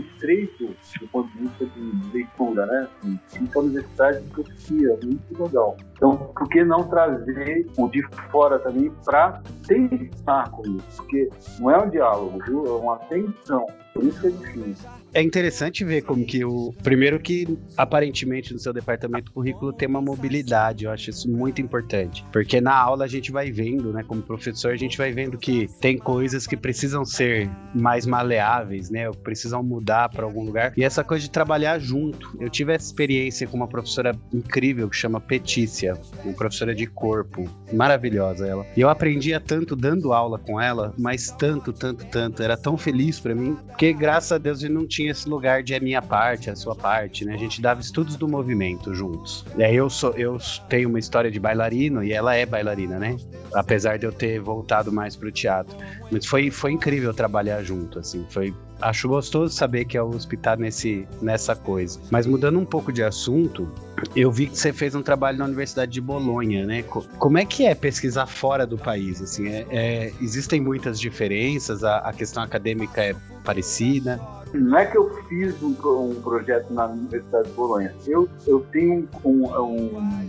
I: estreito do ponto de vista de leitura, né? Assim, a universidade de profecia, muito legal. Então, por que não trazer o de fora também para tentar com isso? Porque não é um diálogo, viu? É uma tensão. Por isso que é difícil.
G: É interessante ver como que o. Primeiro, que aparentemente no seu departamento currículo tem uma mobilidade. Eu acho isso muito importante. Porque na aula a gente vai vendo, né? Como professor, a gente vai vendo que tem coisas que precisam ser mais maleáveis, né? Precisam mudar para algum lugar. E essa coisa de trabalhar junto. Eu tive essa experiência com uma professora incrível que chama Petícia, uma professora de corpo. Maravilhosa ela. E eu aprendia tanto dando aula com ela, mas tanto, tanto, tanto. Era tão feliz para mim. Porque graças a Deus ele não tinha tinha esse lugar de a minha parte, a sua parte, né? A gente dava estudos do movimento juntos. Aí eu sou, eu tenho uma história de bailarino e ela é bailarina, né? Apesar de eu ter voltado mais pro teatro. Mas foi, foi incrível trabalhar junto, assim. Foi acho gostoso saber que a USP tá nesse, nessa coisa. Mas mudando um pouco de assunto, eu vi que você fez um trabalho na Universidade de Bolonha, né? Como é que é pesquisar fora do país? Assim, é, é, existem muitas diferenças, a, a, questão acadêmica é Aparecida?
I: Não é que eu fiz um, um projeto na Universidade de Bolonha. Eu, eu tenho um, um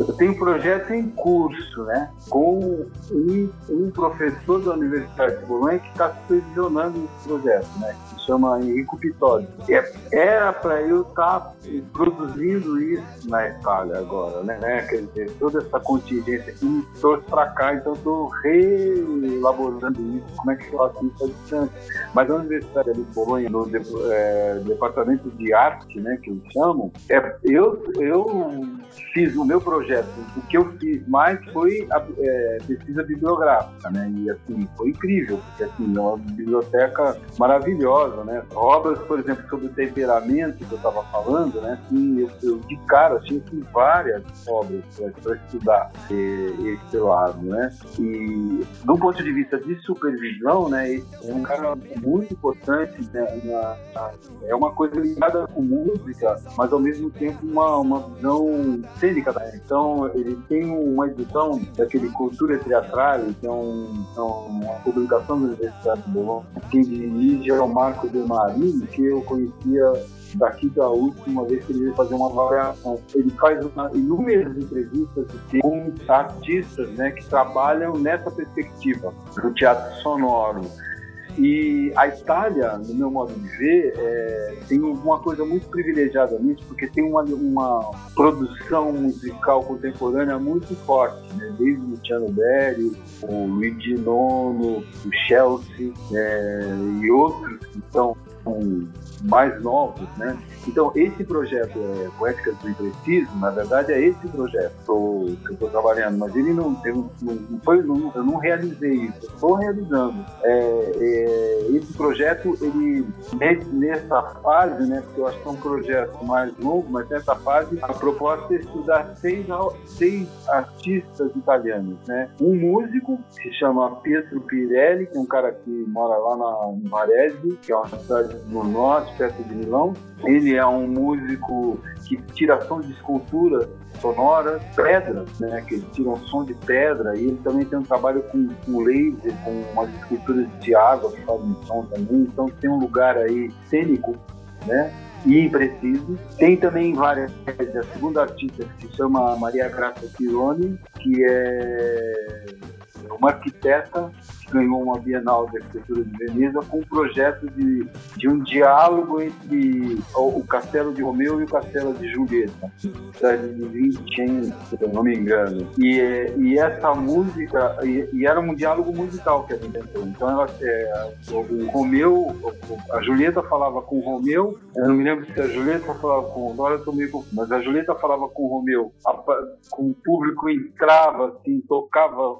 I: eu tenho um projeto em curso, né, com um, um professor da Universidade de Bolonha que está supervisionando esse projeto, né, chama Henrico Pitoli. É, era para eu estar tá produzindo isso na Itália agora, né, quer dizer, toda essa contingência que me trouxe para cá, então estou reelaborando isso, como é que eu faço isso à distância. Mas a Universidade de Bolonha, no de, é, departamento de arte, né, que eles chamam, é, eu, eu fiz o meu projeto. O que eu fiz mais foi a é, pesquisa bibliográfica, né? E assim, foi incrível, porque assim, é uma biblioteca maravilhosa, né? Obras, por exemplo, sobre o temperamento que eu estava falando, né? Assim, eu, eu de cara assim, várias obras para estudar esse lado, né? E do ponto de vista de supervisão, né? É um cara muito importante, né? Na, na, é uma coisa ligada com música, mas ao mesmo tempo uma, uma visão cênica, né? Então ele tem uma edição daquele Cultura Teatral, que é, um, é uma publicação da Universidade de Bolonha. Quem dirige é o Marco de Marini, que eu conhecia daqui da última vez que ele veio fazer uma avaliação. Ele faz uma, inúmeras entrevistas com artistas né, que trabalham nessa perspectiva do teatro sonoro. E a Itália, no meu modo de ver, é, tem uma coisa muito privilegiada nisso, porque tem uma, uma produção musical contemporânea muito forte, né? desde o Luciano Berry, o Luigi Nono, o Chelsea é, e outros que são mais novos, né? Então, esse projeto é, Poéticas do Impreciso, na verdade, é esse projeto que eu estou trabalhando, mas ele não, eu não, foi, não, eu não realizei isso, estou realizando. É, é, esse projeto, ele, nessa fase, né, porque eu acho que é um projeto mais longo, mas nessa fase, a proposta é estudar seis, seis artistas italianos, né? Um músico, que se chama Pietro Pirelli, que é um cara que mora lá na, em Varese, que é uma cidade no norte, perto de Milão. Ele é um músico que tira som de escultura sonora, pedras, né, que tiram som de pedra, e ele também tem um trabalho com, com laser, com umas esculturas de água que fazem som também, então tem um lugar aí cênico, né, e impreciso. Tem também várias, a segunda artista que se chama Maria Graça Pironi, que é uma arquiteta ganhou uma Bienal de Arquitetura de Veneza com um projeto de, de um diálogo entre o, o Castelo de Romeu e o Castelo de Julieta, cidade de Vincennes, se eu não me engano. E, e essa música, e, e, era um diálogo musical que ela inventou. Então, ela, é, o, Romeu, a Julieta falava com o Romeu, eu não me lembro se a Julieta falava com agora eu tô meio confuso, mas a Julieta falava com o Romeu, a, com o público entrava, assim, tocava,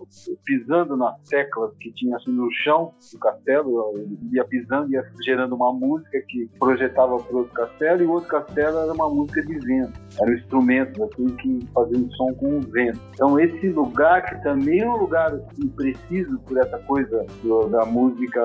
I: pisando nas teclas que tinha assim no chão do castelo, ia pisando, ia gerando uma música que projetava para outro castelo, e o outro castelo era uma música de vento. Eram instrumentos assim que faziam som com o vento. Então esse lugar que também é um lugar assim, preciso por essa coisa do, da música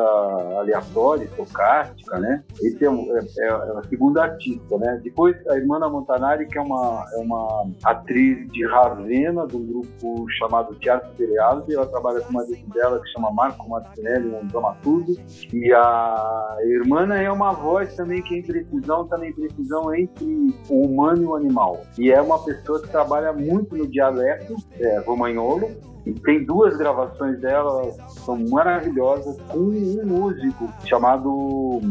I: aleatória, estocástica, né? Esse é, é, é, a segunda artista, né? Depois a irmã Montanari, que é uma, é uma atriz de Ravenna, de um grupo chamado Teatro Cereado, e ela trabalha com uma dela que chama Marco Martinelli, um dramaturgo. E a irmã é uma voz também que é imprecisão, também precisão entre o humano e o animal. E é uma pessoa que trabalha muito no dialeto é, romagnolo, e tem duas gravações dela, são maravilhosas, com um músico chamado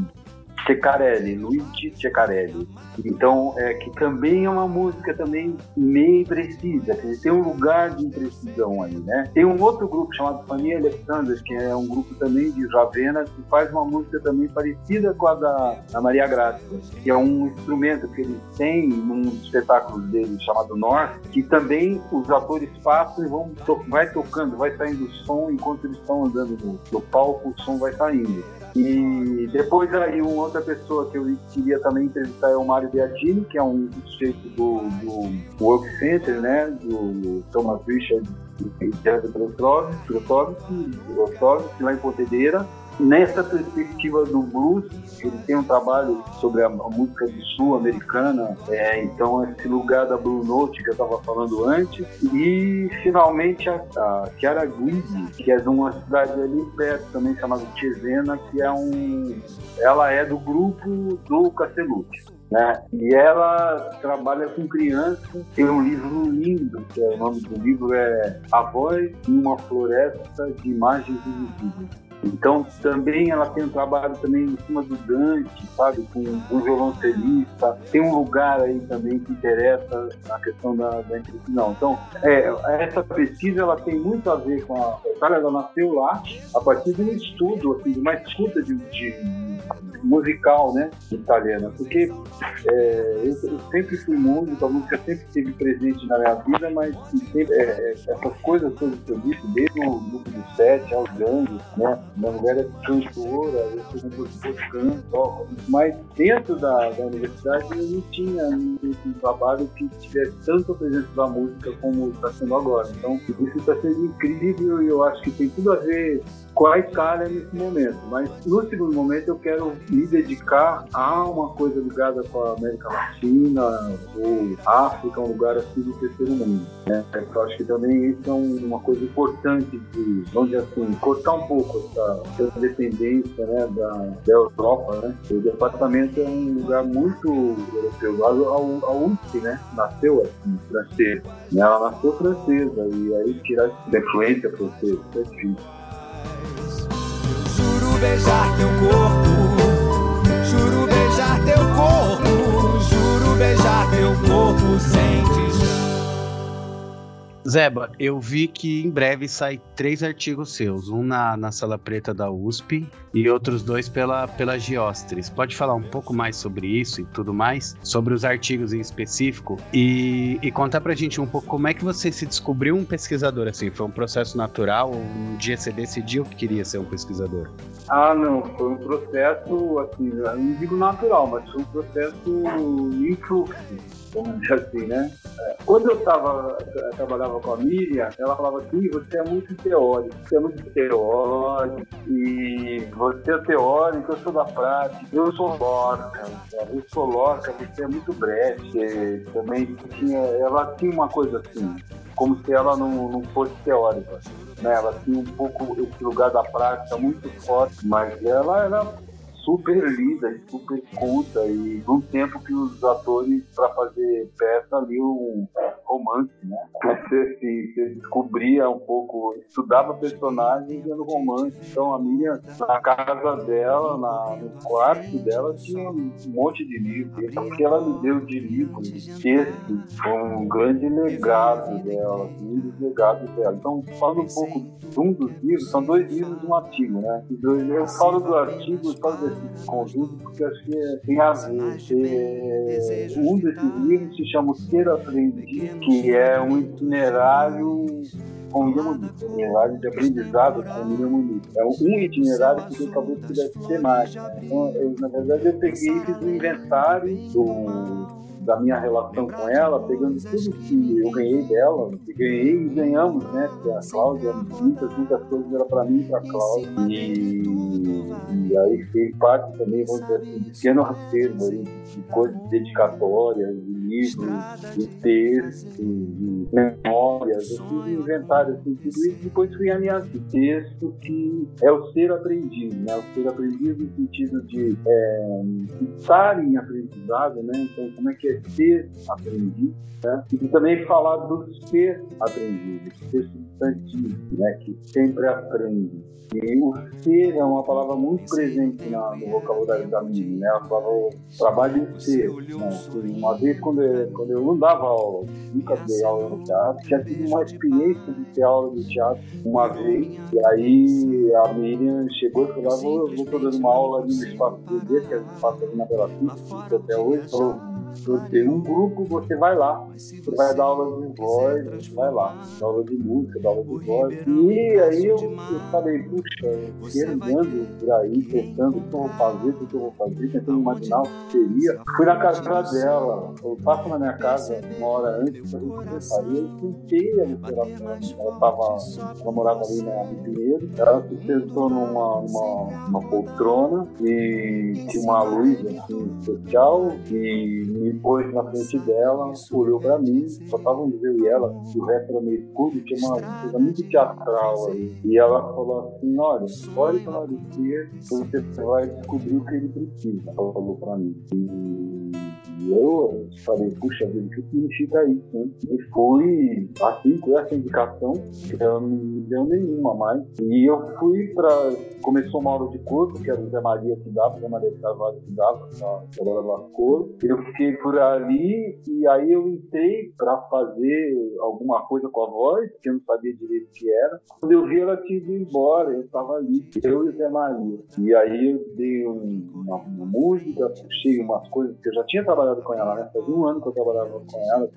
I: Ceccarelli, Luigi Ceccarelli. Então, é que também é uma música também meio precisa, quer dizer, tem um lugar de imprecisão aí, né? Tem um outro grupo chamado Fanny Alexander, que é um grupo também de Ravenna, que faz uma música também parecida com a da, da Maria Grácia, que é um instrumento que eles têm num espetáculo dele chamado North, que também os atores passam e vão to vai tocando, vai saindo som enquanto eles estão andando no, no palco, o som vai saindo. E depois aí uma outra pessoa que eu queria também entrevistar é o Mário Beatini, que é um sujeito do, do Work Center, né, do Thomas Richard e Jerry Grostovski, lá em Pontedeira. Nessa perspectiva do blues, ele tem um trabalho sobre a, música do sul americana, é, então esse lugar da Blue Note que eu estava falando antes, e finalmente a, a Chiara Guidi, que é de uma cidade ali perto também chamada Cesena, que é um, ela é do grupo do Castellucci. Né? E ela trabalha com crianças, tem um livro lindo, que é, o nome do livro é A Voz em uma Floresta de Imagens Invisíveis. Então também ela tem um trabalho também em cima do Dante, sabe, com um violoncelista. Tem um lugar aí também que interessa na questão da, da introdução. Então é, essa pesquisa ela tem muito a ver com a, a. Ela nasceu lá a partir de um estudo, assim, de uma escuta de, de musical, né, italiana, porque é, eu, eu, sempre fui músico, a música sempre esteve presente na minha vida, mas sempre, é, é, essas coisas todas que eu disse, desde o grupo do sete aos gangues, né, minha mulher é cantora, eu sou compositor canto, toco, mas dentro da, da universidade eu não tinha um trabalho que tivesse tanta presença da música como está sendo agora. Então, isso está sendo incrível e eu acho que tem tudo a ver a Itália nesse momento. Mas no segundo momento eu quero me dedicar a uma coisa ligada com a América Latina ou África, um lugar assim do terceiro mundo. Né? Eu acho que também isso é uma coisa importante de, vamos assim, cortar um pouco essa, essa dependência né, da, da Europa. Né? O departamento é um lugar muito europeu. A, a, a né, nasceu assim, francesa. Né? Ela nasceu francesa e aí tirar essa influência francesa é difícil
H: beijar teu corpo. Juro beijar teu corpo. Juro beijar teu corpo sem desvio.
G: Zeba, eu vi que em breve sai três artigos seus, um na, na Sala Preta da USP e outros dois pela, pela Geostres. Pode falar um pouco mais sobre isso e tudo mais? Sobre os artigos em específico? E, e contar pra gente um pouco como é que você se descobriu um pesquisador, assim? Foi um processo natural ou um dia você decidiu que queria ser um pesquisador?
I: Ah, não, foi um processo, assim, não digo natural, mas foi um processo em fluxo vamos dizer assim, né? É, quando eu tava, trabalhava com a Miriam, ela falava assim, você é muito teórico, você é muito teórico, e você é teórico, eu sou da prática, eu sou lorca, eu sou lorca, você é muito breve, também tinha, ela tinha uma coisa assim, como se ela não, não fosse teórica. Né? Ela tinha um pouco esse lugar da prática muito forte, mas ela era super lida super culta e num tempo que os atores para fazer peça ali um romance, né? Você, assim, você descobria um pouco, estudava personagens vendo romance. Então a minha, na casa dela, na, no quarto dela, tinha um monte de livros. O que ela me deu de livros, de textos, foi um grande legado dela, um dos legados dela. Então, falo um pouco de um dos livros, são dois livros um artigo, né? Eu falo do artigo, eu desse conjunto, porque acho que tem a ver. É, um desses livros se chama O Ser Aprendiz, que é um itinerário com Muniz, itinerário de aprendizado com Muniz. É um itinerário que talvez pudesse ser mais. Então, eu, na verdade, eu peguei fiz um inventário do da minha relação com ela, pegando tudo que eu ganhei dela, que ganhei e ganhamos, né? Porque a Cláudia, muitas, muitas coisas era para mim e para a Cláudia. E, e aí fez parte também, vamos dizer assim, pequeno acervo aí, de coisas dedicatórias, de livros, de textos, de memórias. Eu fiz um inventário assim, tudo isso, depois fui alinhar esse texto que é o ser aprendiz, né? O ser aprendiz no sentido de é, estar em aprendizado, né? Então, como é que é ser aprendiz, né? e também falar do ser aprendiz, ser né? que sempre aprende. E o ser é uma palavra muito presente na, no vocabulário da mídia, né? A palavra trabalho em ser. Né? Uma vez, quando eu, quando eu não dava aula, nunca dei aula no teatro, tinha tido uma experiência de ter aula de teatro uma vez, e aí a Miriam chegou e falou: ah, vou, vou dando uma aula ali no espaço dele, que é o espaço ali na Bela Vista, até hoje, falou Você, um grupo, você vai lá. Você vai dar aula de voz, vai lá. Dá aula de música, dá aula de voz. E aí eu, eu falei, puxa, eu andando por aí, pensando o que eu vou fazer, o que eu vou fazer, tentando imaginar o que seria. Fui na casa dela, eu passo na minha casa uma hora antes pra gente conversar. E eu sentei a ela, ela tava, ela morava ali na Pinheiro, ela se sentou numa, numa, uma poltrona e tinha uma luz assim, especial e me pôs na frente dela, olhou pra mim, só estavam eu e ela, e o resto era meio escuro, tinha uma coisa muito teatral aí. E ela falou assim, olha, olhe para o você vai descobrir o que ele precisa, falou pra mim. E e eu falei, puxa vida, o que significa isso? Né? E fui, assim, com essa indicação, que ela não me deu nenhuma mais. E eu fui para. Começou uma aula de corpo, que era o Zé Maria que dava, o Zé Maria Carvalho que dava, a hora do corpo. Eu fiquei por ali e aí eu entrei para fazer alguma coisa com a voz, que eu não sabia direito o que era. Quando eu vi, ela tinha ido embora, eu estava ali, eu e o Zé Maria. E aí eu dei um, uma, uma música, puxei umas coisas que eu já tinha trabalhado trabalhado com ela, né? Fazia um ano que eu trabalhava com ela,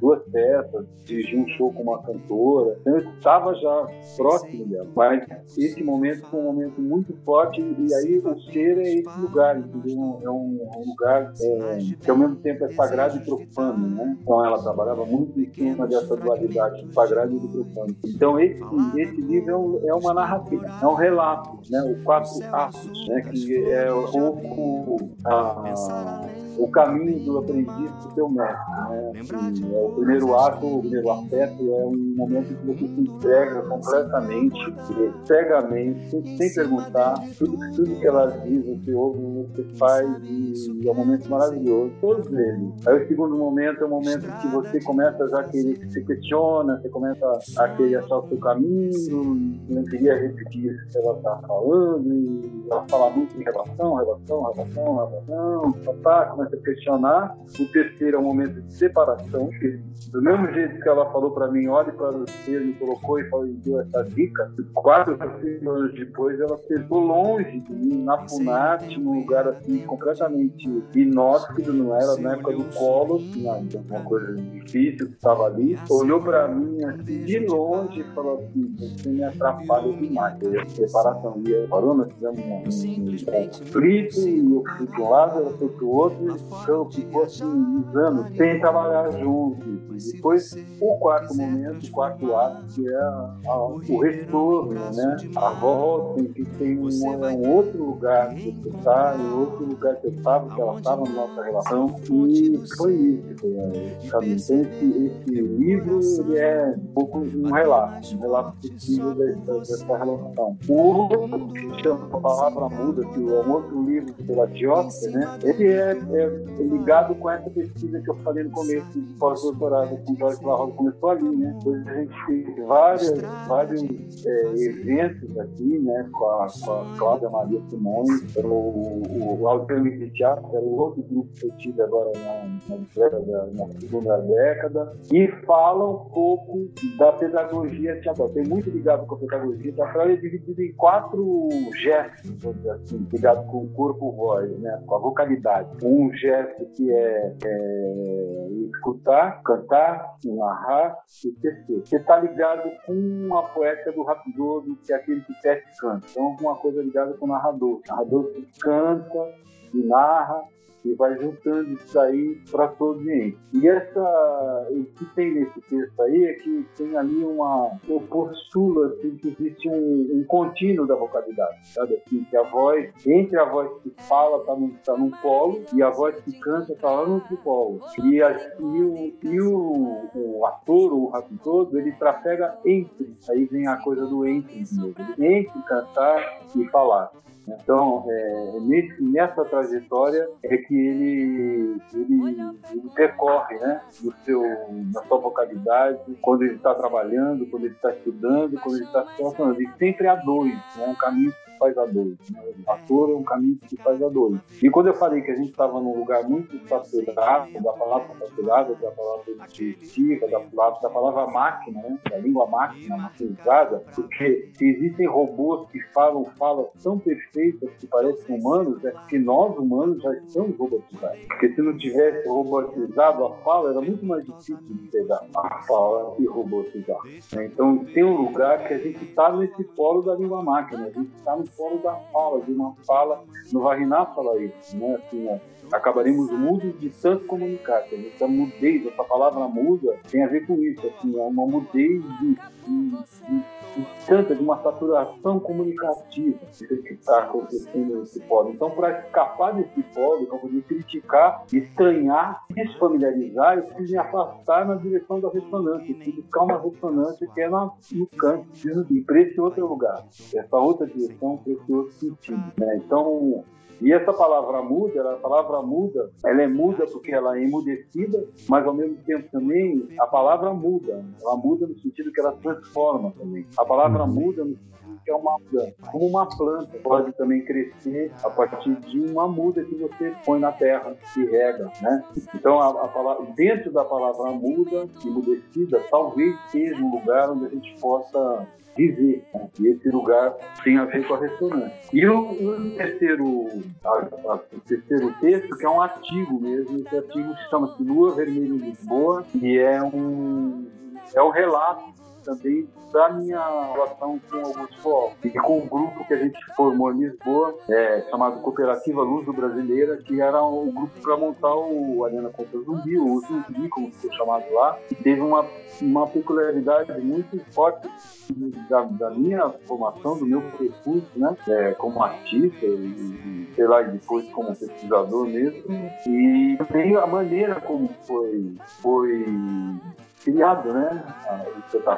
I: duas peças, dirigi um show com uma cantora. Então eu estava já próximo dela. Mas esse momento foi um momento muito forte e aí o ser é esse lugar, entendeu? É um, é um lugar é, que ao mesmo tempo é sagrado e profano, né? Então ela trabalhava muito em cima dessa dualidade sagrado e profano. Então esse, esse livro é, um, é uma narrativa, é um relato, né? O quatro atos, né? Que é um pouco o caminho do aprendiz para o seu mestre. Né? Assim, é o primeiro ato, o primeiro afeto é um momento que você se entrega completamente, cegamente, sem perguntar. Tudo, tudo que ela diz, você ouve, você faz e é um momento maravilhoso. Todos eles. Aí o segundo momento é o momento que você começa já a querer, se questiona, você começa a querer achar o seu caminho, não queria repetir isso que ela está falando, e ela fala muito em relação, relação, relação, relação, tá, começa a questionar. O terceiro é um momento de separação, que do mesmo jeito que ela falou para mim, olhe para você, me colocou e falou, deu essa dica, quatro, cinco anos depois ela ficou longe de mim, na Funat, num lugar assim completamente inóspito, não era na época do colo, tinha uma coisa difícil que estava ali, olhou para mim assim, de longe e falou assim, você me atrapalha demais. E a separação ia parou, nós fizemos um, um conflito, e eu fui de um lado, ela foi pro outro, então ficou assim, uns anos, sem trabalhar juntos. Depois, o quarto momento, o quarto ato, que é a, a, o retorno, né? A volta, em que tem um, um outro lugar que você está, em outro lugar que eu estava, que ela estava na nossa relação. E foi isso, caminho. Então, esse, esse livro ele é um pouco um relato, um relato possível dessa, dessa relação. O que chama a palavra muda, que é um outro livro pela Dióster, né? Ele é, é ligado com essa pesquisa que eu falei no começo do pós-doutorado com o Jorge Larrosa, começou ali, né? Depois a gente fez várias, vários é, eventos aqui, né? Com a, com a Cláudia Maria Simões, o, o, o de Teatro, que era o outro grupo que eu tive agora na, na, na, segunda década, e fala um pouco da pedagogia teatral. Tem muito ligado com a pedagogia teatral, é dividido em quatro gestos, vamos dizer assim, ligado com o corpo-voz, né? Com a vocalidade. Um gesto que é, é escutar, cantar, narrar e tecer. Você está ligado com a poética do rapidoso, que é aquele que tece e canta. Então, uma coisa ligada com o narrador. O narrador que canta e narra e vai juntando isso aí para todo o ambiente. E essa, o que tem nesse texto aí é que tem ali uma, eu postulo assim, que existe um, um contínuo da vocalidade, sabe assim, que a voz, entre a voz que fala está num, tá num polo e a voz que canta está lá no outro polo. E, a, e, o, e o, o ator, o rato todo, ele trafega entre, aí vem a coisa do entre, entre cantar e falar. Então, é, nesse, nessa trajetória é que ele, ele, ele percorre né, no seu, na sua vocalidade, quando ele está trabalhando, quando ele está estudando, quando ele está se relacionando. E sempre há dois, né, um caminho faz a dois. Né? O ator é um caminho que se faz a dois. E quando eu falei que a gente estava num lugar muito saturado, da palavra saturada, da palavra intuitiva, da palavra, da palavra máquina, né? da língua máquina, maquinizada, porque se existem robôs que falam falas tão perfeitas que parecem humanos, é porque nós humanos já estamos robotizados. Porque se não tivesse robotizado a fala, era muito mais difícil de pegar a fala e robotizar. né? Então tem um lugar que a gente está nesse polo da língua máquina, a gente está no polo da fala, de uma fala, no Varinar fala isso, né? Assim, né? Acabaremos mudos de tanto comunicar. Essa mudez, essa palavra muda, tem a ver com isso, assim, é uma mudez de, de, de, de tanta, de uma saturação comunicativa que está acontecendo nesse polo. Então, para escapar desse polo, para poder criticar, estranhar, desfamiliarizar, eu preciso me afastar na direção da ressonância, eu preciso buscar uma ressonância que é na, no canto, preciso ir para esse outro lugar, essa outra direção, para esse outro sentido. Né? Então, e essa palavra muda, a palavra muda, ela é muda porque ela é emudecida, mas ao mesmo tempo também a palavra muda. Ela muda no sentido que ela transforma também. A palavra muda no sentido que é uma mudança. Como uma planta pode também crescer a partir de uma muda que você põe na terra e rega, né? Então, a, a palavra, dentro da palavra muda, emudecida, talvez seja um lugar onde a gente possa viver. Né? E esse lugar tem a ver com a ressonância. E o, o terceiro, a, a, o terceiro texto, que é um artigo mesmo, esse artigo chama-se Lua Vermelha em Lisboa, e é um, é um relato também da minha relação com Augusto Boal e com um grupo que a gente formou em Lisboa, é, chamado Cooperativa Luso Brasileira, que era um grupo para montar o Arena contra Zumbi, o Zumbi, como foi chamado lá, e teve uma, uma peculiaridade muito forte da, da minha formação, do meu percurso, né, é, como artista e, sei lá, e depois como pesquisador mesmo, e também a maneira como foi, foi criado, né?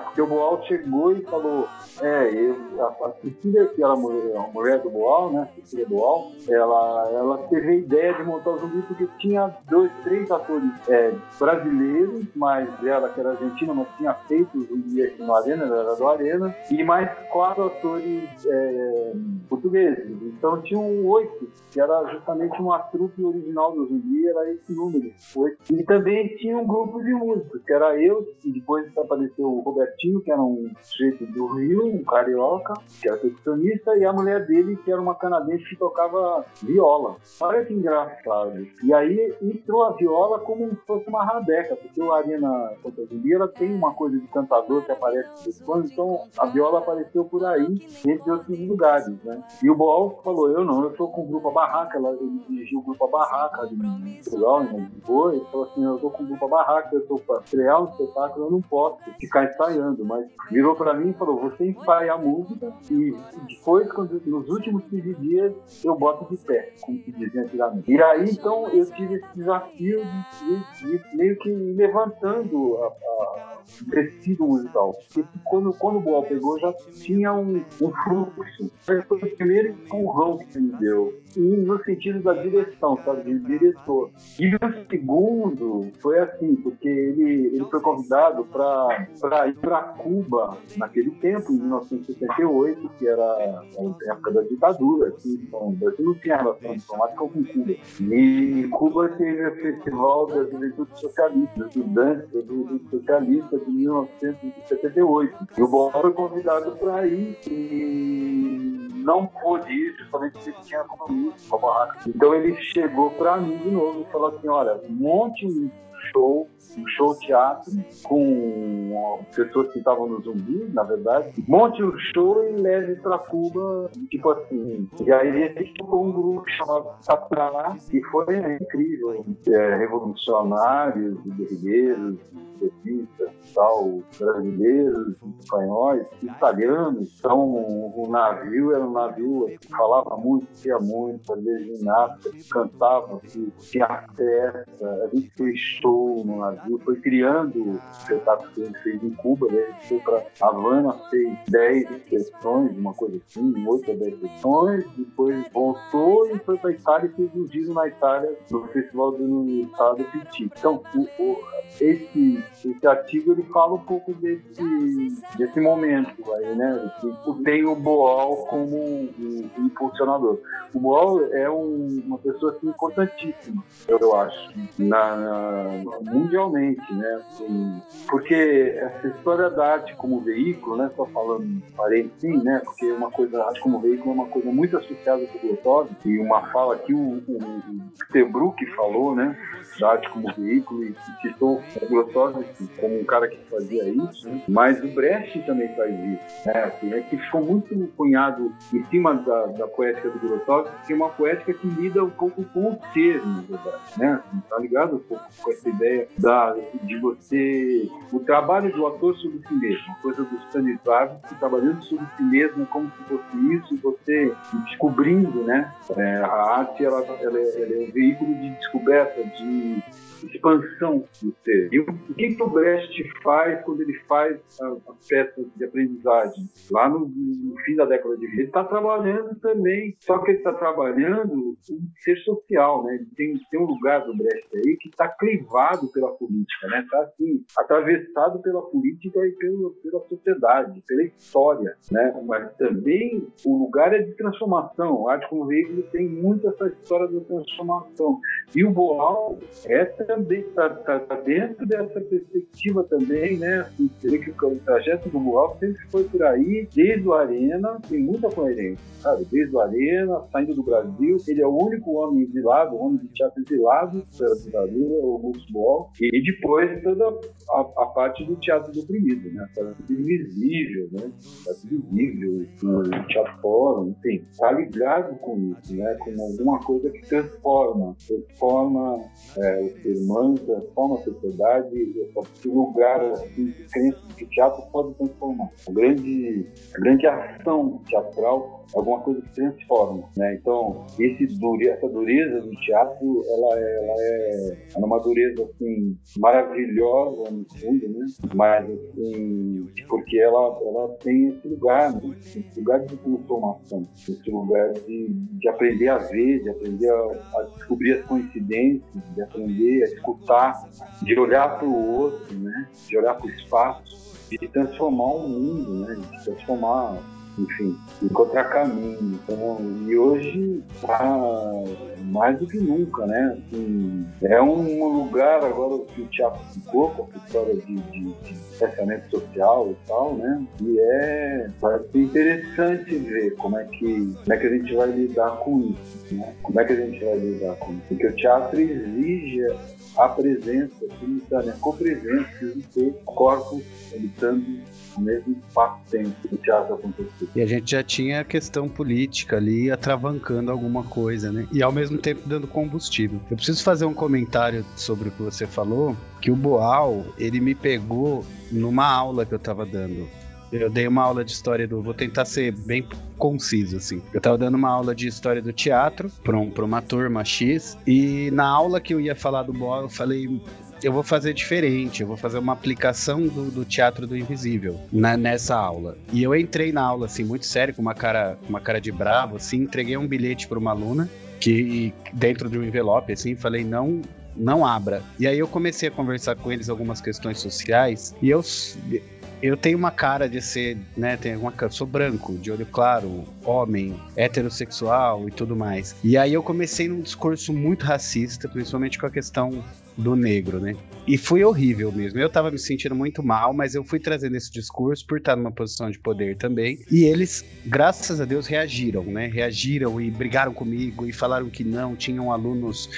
I: Porque o Boal chegou e falou: É, eu, a, a Cecília, que era a mulher, a mulher do Boal, né? Cecília Boal, ela, ela teve a ideia de montar o zumbi porque tinha dois, três atores é, brasileiros, mas ela, que era argentina, mas tinha feito o zumbi aqui no Arena, ela era do Arena, e mais quatro atores é, portugueses. Então tinham oito, que era justamente uma trupe original do zumbi, era esse número, oito. E também tinha um grupo de músicos, que era eu e depois apareceu o Robertinho, que era um sujeito do Rio, um carioca, que era percussionista, e a mulher dele, que era uma canadense que tocava viola. Olha que engraçado. E aí entrou a viola como se fosse uma rabeca, porque o Arena Zumbi, ela tem uma coisa de cantador que aparece depois, então a viola apareceu por aí, entre outros lugares, né? E o Boal falou, eu não, eu tô com o Grupo Barraca, ela dirigiu o Grupo Barraca em Portugal, Lisboa, ele falou assim, eu tô com o Grupo Barraca, eu tô pra estrear um espetáculo, eu não posso ficar ensaiando, mas virou para mim e falou, você ensaia a música e depois, nos últimos 15 dias, eu boto de pé, como se dizia antigamente. E aí, então, eu tive esse desafio de, de, de meio que levantando a, a tecido musical. Porque quando, quando o Boal pegou, já tinha um, um fluxo. Foi o primeiro empurrão que ele deu. E no sentido da direção, sabe? De diretor. E o segundo foi assim, porque ele, ele foi convidado para ir para Cuba naquele tempo, em 1968, que era a época da ditadura. Então, o Brasil não tinha relação diplomática com Cuba. E Cuba teve o Festival da Juventude Socialista, estudantes da Juventude Socialista de 1978. E o Boal foi convidado para ir e não pôde ir, justamente porque tinha compromisso com a barraca. Então ele chegou para mim de novo e falou assim: olha, monte um show, um show teatro com pessoas que estavam no zumbi, na verdade. Monte um show e leve para Cuba, tipo assim. E aí a gente tocou um grupo chamado Satraná, que foi incrível. É, revolucionários, guerrilheiros, petistas, tal, brasileiros, espanhóis, italianos. Então o navio era um navio que falava muito, tinha muito, fazia ginástica, cantava, tinha festa, a gente fez show no navio, foi criando o espetáculo que a gente fez em Cuba, né? a gente foi para Havana, fez 10 sessões, uma coisa assim, 8 ou 10 sessões, depois voltou e foi para Itália e fez um giro na Itália no Festival do Estado Petit. Então, o, o, esse esse artigo ele fala um pouco desse, desse momento aí, né? Que tem o Boal como um, um impulsionador. O Boal é um, uma pessoa assim, importantíssima, eu acho, na, na, mundialmente, né? Assim, porque essa história da arte como veículo, né? Só falando parente sim, né? Porque uma coisa, arte como veículo é uma coisa muito associada com o e uma fala que o, o, o falou, né? Da arte como veículo, e citou o Grotov como um cara que fazia isso, né? mas o Brecht também faz isso, né? Assim, é que ficou muito cunhado em cima da, da poética do Grotov, que é uma poética que lida um pouco com o ser, na verdade, né? Assim, tá ligado um pouco com essa ideia da, de você, o trabalho do ator sobre si mesmo, coisa do Stanislavski trabalhando sobre si mesmo como se fosse isso, você descobrindo, né? É, a arte, ela, ela, é, ela é um veículo de descoberta, de Mm-hmm. Expansão do ser. E o que, o Brecht faz quando ele faz as peças de aprendizagem? Lá no, no fim da década de 20, ele está trabalhando também, só que ele está trabalhando um ser social, né? Ele tem, tem um lugar do Brecht aí que está crivado pela política, né? Está assim, atravessado pela política e pelo, pela sociedade, pela história, né? Mas também o lugar é de transformação. A arte como veículo tem muito essa história da transformação. E o Boal é também está tá, tá dentro dessa perspectiva também, né? Assim, que o trajeto do Boal sempre foi por aí, desde o Arena, tem muita coerência, sabe? Desde o Arena, saindo do Brasil, ele é o único homem exilado, homem de teatro exilado pela ditadura, o Augusto Boal, e depois toda a, a, parte do teatro do oprimido, né? Teatro invisível, né? Teatro invisível, teatro fórum, enfim, tá ligado com isso, né? Com alguma coisa que transforma, transforma é, o ser humano, transforma a sociedade, esse lugar assim, que o teatro pode transformar. A grande, a grande ação teatral é alguma coisa que transforma, né? Então, esse essa dureza do teatro, ela é, ela é, é uma dureza assim maravilhosa no fundo, né? Mas assim, porque ela, ela tem esse lugar, né? esse lugar de transformação, esse lugar de, de aprender a ver, de aprender a, a descobrir as coincidências, de aprender escutar, de olhar para o outro, né? De olhar para o espaço, de transformar o mundo, né? De transformar enfim, encontrar caminho. Então, e hoje tá mais do que nunca, né? Assim, é um lugar agora que o teatro ficou com a história de, de, de pensamento social e tal, né? E é interessante ver como é que como é que a gente vai lidar com isso, né? Como é que a gente vai lidar com isso? Porque o teatro exige a presença simultânea, a copresença de ter corpos habitando no mesmo espaço-tempo que o teatro aconteceu.
G: E a gente já tinha a questão política ali atravancando alguma coisa, né? E ao mesmo tempo dando combustível. Eu preciso fazer um comentário sobre o que você falou, que o Boal, ele me pegou numa aula que eu tava dando. Eu dei uma aula de história do. Vou tentar ser bem conciso, assim. Eu tava dando uma aula de história do teatro pra, um, pra uma turma X. E na aula que eu ia falar do Boal, eu falei: eu vou fazer diferente, eu vou fazer uma aplicação do, do teatro do invisível na, nessa aula. E eu entrei na aula, assim, muito sério, com uma cara, uma cara de bravo, assim, entreguei um bilhete para uma aluna, que dentro de um envelope, assim, falei, não não abra. E aí eu comecei a conversar com eles algumas questões sociais e eu eu tenho uma cara de ser, né, tenho uma sou branco, de olho claro, homem, heterossexual e tudo mais. E aí eu comecei num discurso muito racista, principalmente com a questão do negro, né? E foi horrível mesmo. Eu tava me sentindo muito mal, mas eu fui trazendo esse discurso por estar numa posição de poder também. E eles, graças a Deus, reagiram, né? Reagiram e brigaram comigo e falaram que não. Tinham alunos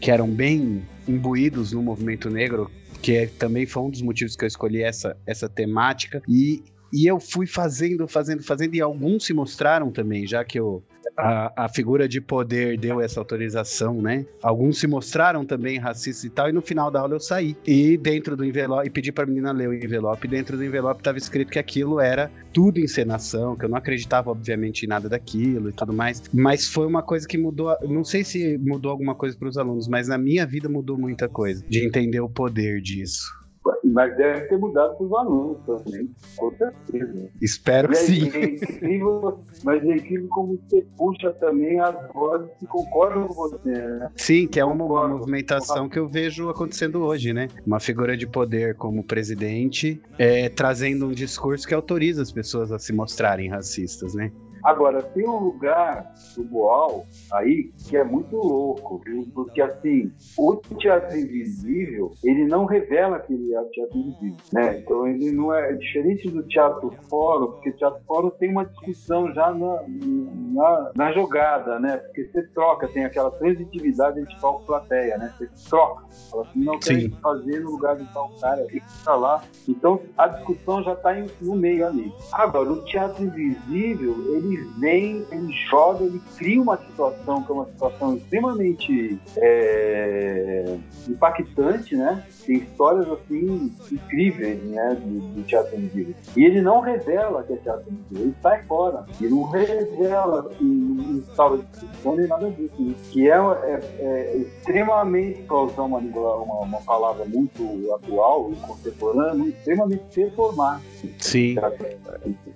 G: que eram bem imbuídos no movimento negro, que é, também foi um dos motivos que eu escolhi essa, essa temática. E, e eu fui fazendo, fazendo, fazendo, e alguns se mostraram também, já que eu a, a figura de poder deu essa autorização, né? Alguns se mostraram também racistas e tal, e no final da aula eu saí. E dentro do envelope, e pedi pra menina ler o envelope, e dentro do envelope estava escrito que aquilo era tudo encenação, que eu não acreditava, obviamente, em nada daquilo e tudo mais. Mas foi uma coisa que mudou, não sei se mudou alguma coisa para os alunos, mas na minha vida mudou muita coisa, de entender o poder disso
I: Mas deve ter mudado para os alunos também, com certeza.
G: Espero que sim.
I: é incrível, mas é incrível como você puxa também as vozes que concordam com você, né?
G: Sim, que é uma, uma movimentação que eu vejo acontecendo hoje, né? Uma figura de poder como presidente é, trazendo um discurso que autoriza as pessoas a se mostrarem racistas, né?
I: Agora, tem um lugar do Boal aí que é muito louco, viu? porque assim, o teatro invisível, ele não revela que ele é o teatro invisível, né? Então ele não é, é diferente do teatro fórum, porque o teatro fórum tem uma discussão já na, na, na jogada, né? Porque você troca, tem aquela transitividade entre palco e plateia, né? Você troca, fala assim, não quero
G: Sim.
I: fazer no lugar de tal cara, e fica lá. Então a discussão já está no meio ali. Agora, o teatro invisível, ele vem, ele joga, ele cria uma situação que é uma situação extremamente é, impactante, né? Tem histórias assim incríveis, né? Do, do teatro invisível. E ele não revela que é teatro invisível, ele sai fora. Ele não revela que não instaura discussão nem nada disso. né? Que é, é, é extremamente, para usar uma, uma, uma palavra muito atual e contemporânea, extremamente performático.
G: Sim.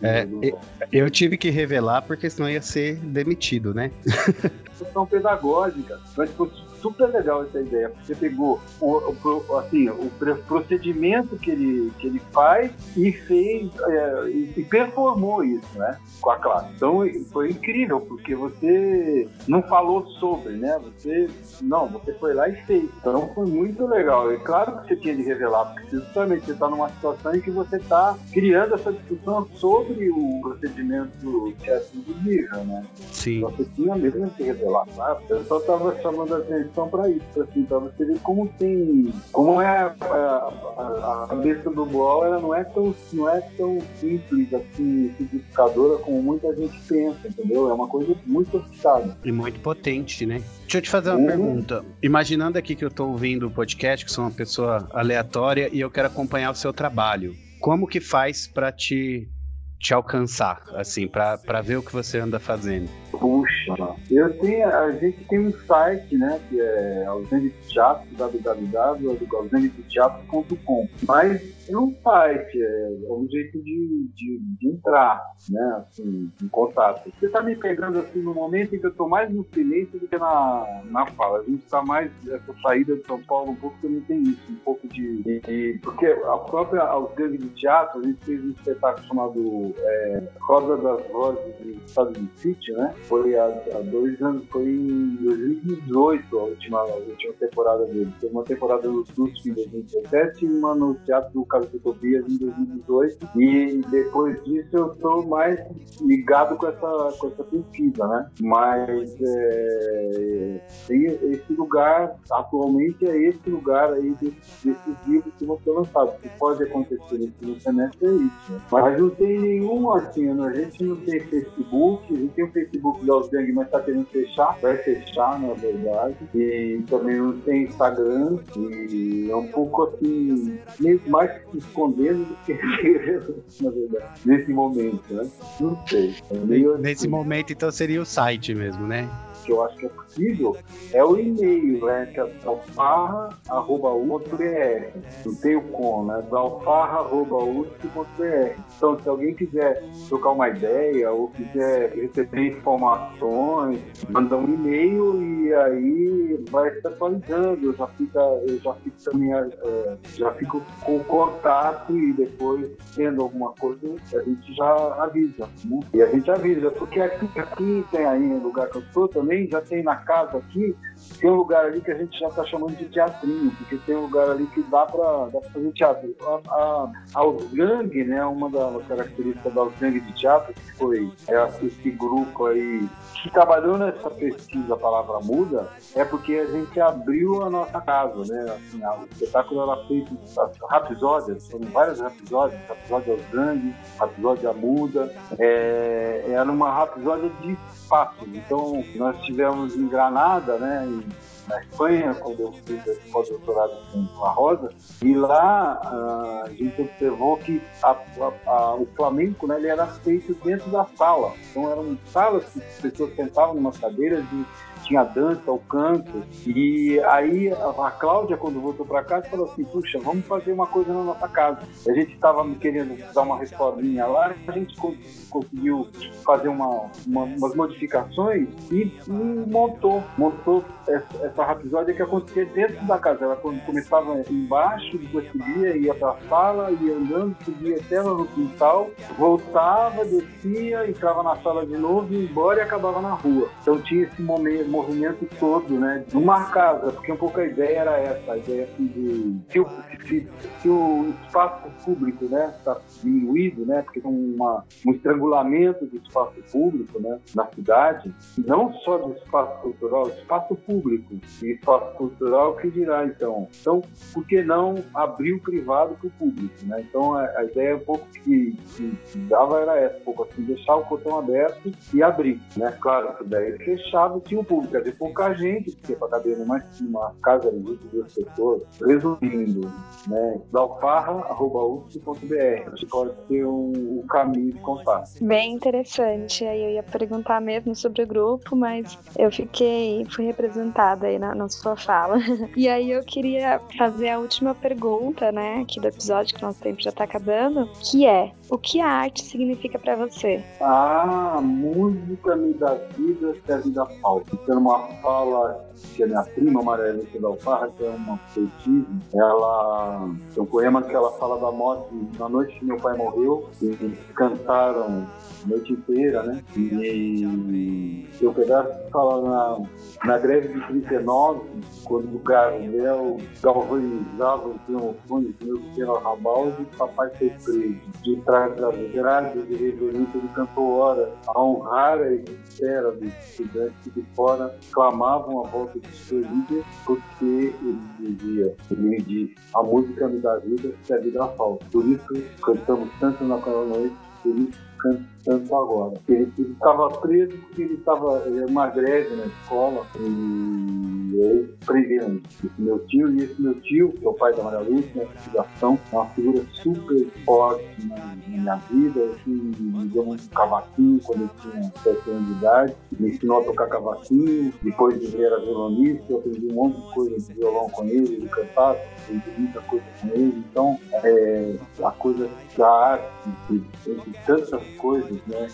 G: É, eu tive que revelar porque senão ia ser demitido, né?
I: questão pedagógica. Super legal essa ideia. porque Você pegou o, o assim, o procedimento que ele, que ele faz e fez é, e, performou isso, né? Com a classe. Então foi incrível, porque você não falou sobre, né? Você não, você foi lá e fez. Então foi muito legal. É claro que você tinha de revelar, porque justamente você está numa situação em que você está criando essa discussão sobre o procedimento teatro do nível, né?
G: Sim.
I: Você tinha mesmo que revelar, sabe? Eu só tava chamando a atenção pra isso, assim, pra você ver como tem. Como é a, a- a- cabeça do Boal, ela não é tão, não é tão simples, assim, simplificadora como muita gente pensa, entendeu? É uma coisa muito sofisticada.
G: E muito potente, né? Deixa eu te fazer uma
I: Uhum.
G: pergunta. Imaginando aqui que eu tô ouvindo o podcast, que sou uma pessoa aleatória e eu quero acompanhar o seu trabalho. Como que faz pra te, te alcançar, assim, pra ver o que você anda fazendo?
I: Puxa, eu tenho, a gente tem um site, né, que é Ausente mas um site, é, é um jeito de, de, de entrar, né, assim, em contato. Você tá me pegando, assim, no momento em que eu tô mais no silêncio do que na, na fala. A gente tá mais, essa saída de São Paulo, um pouco também tem isso, um pouco de... de- porque a própria Ausente de Teatro, a gente fez um espetáculo chamado é, Roda das Vozes de Estado de Sítio, né? Foi há, há dois anos, foi em 2018 a última, a última temporada dele. Teve uma temporada no SUSP em 2017 e uma no Teatro do de Tobias em 2018. E depois disso eu estou mais ligado com essa, com essa pesquisa, né? Mas é, tem esse lugar, atualmente é esse lugar aí desses, desses livros que vão ser lançados. O que pode acontecer nesse semestre é isso. né? Mas não tem nenhum assim, né? a gente não tem Facebook, a gente tem o Facebook da Osgang, mas está querendo fechar, vai fechar, na verdade. E também não tem Instagram, e é um pouco assim, meio mais escondendo do que na verdade, nesse momento, né? Não sei. É meio
G: Nesse
I: assim
G: momento, então, seria o site mesmo, né?
I: eu acho que é é o e-mail, né? É alfarra.usp.br. Não tem o com, né? alfarra.usp.br. Então, se alguém quiser trocar uma ideia ou quiser receber informações, manda um e-mail e aí vai se atualizando. Eu já fico, eu já fico também, é, já fico com o contato e depois, tendo alguma coisa, a gente já avisa. Né? E a gente avisa, porque aqui, aqui tem aí lugar que eu estou também, já tem na casa aqui, tem um lugar ali que a gente já está chamando de teatrinho, porque tem um lugar ali que dá para fazer teatro. A, a, a Ausgang, né, uma das características da Ausgang de teatro, que foi é, esse grupo aí que trabalhou nessa pesquisa Palavra Muda, é porque a gente abriu a nossa casa, né? Assim, a- o espetáculo era feito rapisódias, foram várias rapisódias, rapisódia Ausgang, rapisódia Muda, é, era uma rapisódia de espaços. Então, nós tivemos em Granada, né, em na Espanha, quando eu fiz esse pós-doutorado com a Rosa, e lá ah, a gente observou que a, a, a, o flamenco né, ele era feito dentro da sala. Então eram salas que as pessoas sentavam numa cadeira de tinha dança, o canto. E aí a Cláudia, quando voltou para casa, falou assim: puxa, vamos fazer uma coisa na nossa casa. A gente estava querendo dar uma reforminha lá, a gente conseguiu fazer uma, uma, umas modificações e, e, montou, montou essa, essa que acontecia dentro da casa. Ela começava embaixo, depois subia, ia para a sala, ia andando, subia até lá no quintal, voltava, descia, entrava na sala de novo, ia embora e acabava na rua. Então tinha esse momento movimento todo, né? Numa casa, porque um pouco a ideia era essa, a ideia assim de se o, se, se o espaço público, né, está diminuído, né? Porque tem uma, um estrangulamento do espaço público, né, na cidade, não só do espaço cultural, espaço público e espaço cultural que dirá então. Então, por que não abrir o privado para o público, né? Então a, a ideia um pouco que, que, que, dava era essa, um pouco assim, deixar o portão aberto e abrir, né? Claro, daí fechava tinha o público quer dizer, pouca gente, porque para caber numa, numa casa de 22 pessoas. Resumindo, né, dalfarra.usp.br, acho que pode ser um, um caminho de contato.
F: Bem interessante. Aí eu ia perguntar mesmo sobre o grupo, mas eu fiquei, fui representada aí na, na sua fala. E aí eu queria fazer a última pergunta, né, aqui do episódio, que nosso tempo já está acabando, que é, o que a arte significa para você?
I: Ah, música me dá vida se a vida falta. Então, uma fala que a minha prima, Maria Alice Dalfarra, que é uma poetisa, ela tem um poema que ela fala da morte, na noite que meu pai morreu, e cantaram a noite inteira, né? E o pedaço fala na, na greve de 39, quando o Gabriel galvanizava os gramofone do meu pequeno arrabalde, papai foi preso. De trás das grades de reverência, ele cantou hora a honrar a espera dos estudantes de fora clamavam a volta de seu líder, porque ele dizia, ele disse, a música me dá vida se a vida falta. Por isso cantamos tanto naquela noite, por isso agora. Ele estava preso porque ele estava uma greve na escola e aí prenderam esse meu tio e esse meu tio, que é o pai da Maria Lúcia, na investigação, é uma figura super forte na, minha vida, assim, me deu um cavaquinho quando eu tinha 7 anos de idade, me ensinou a tocar cavaquinho, depois ele era violonista, eu aprendi um monte de coisa de violão com ele, ele cantava, aprendi muita coisa com ele, então é, a coisa da arte, entre tantas coisas, né,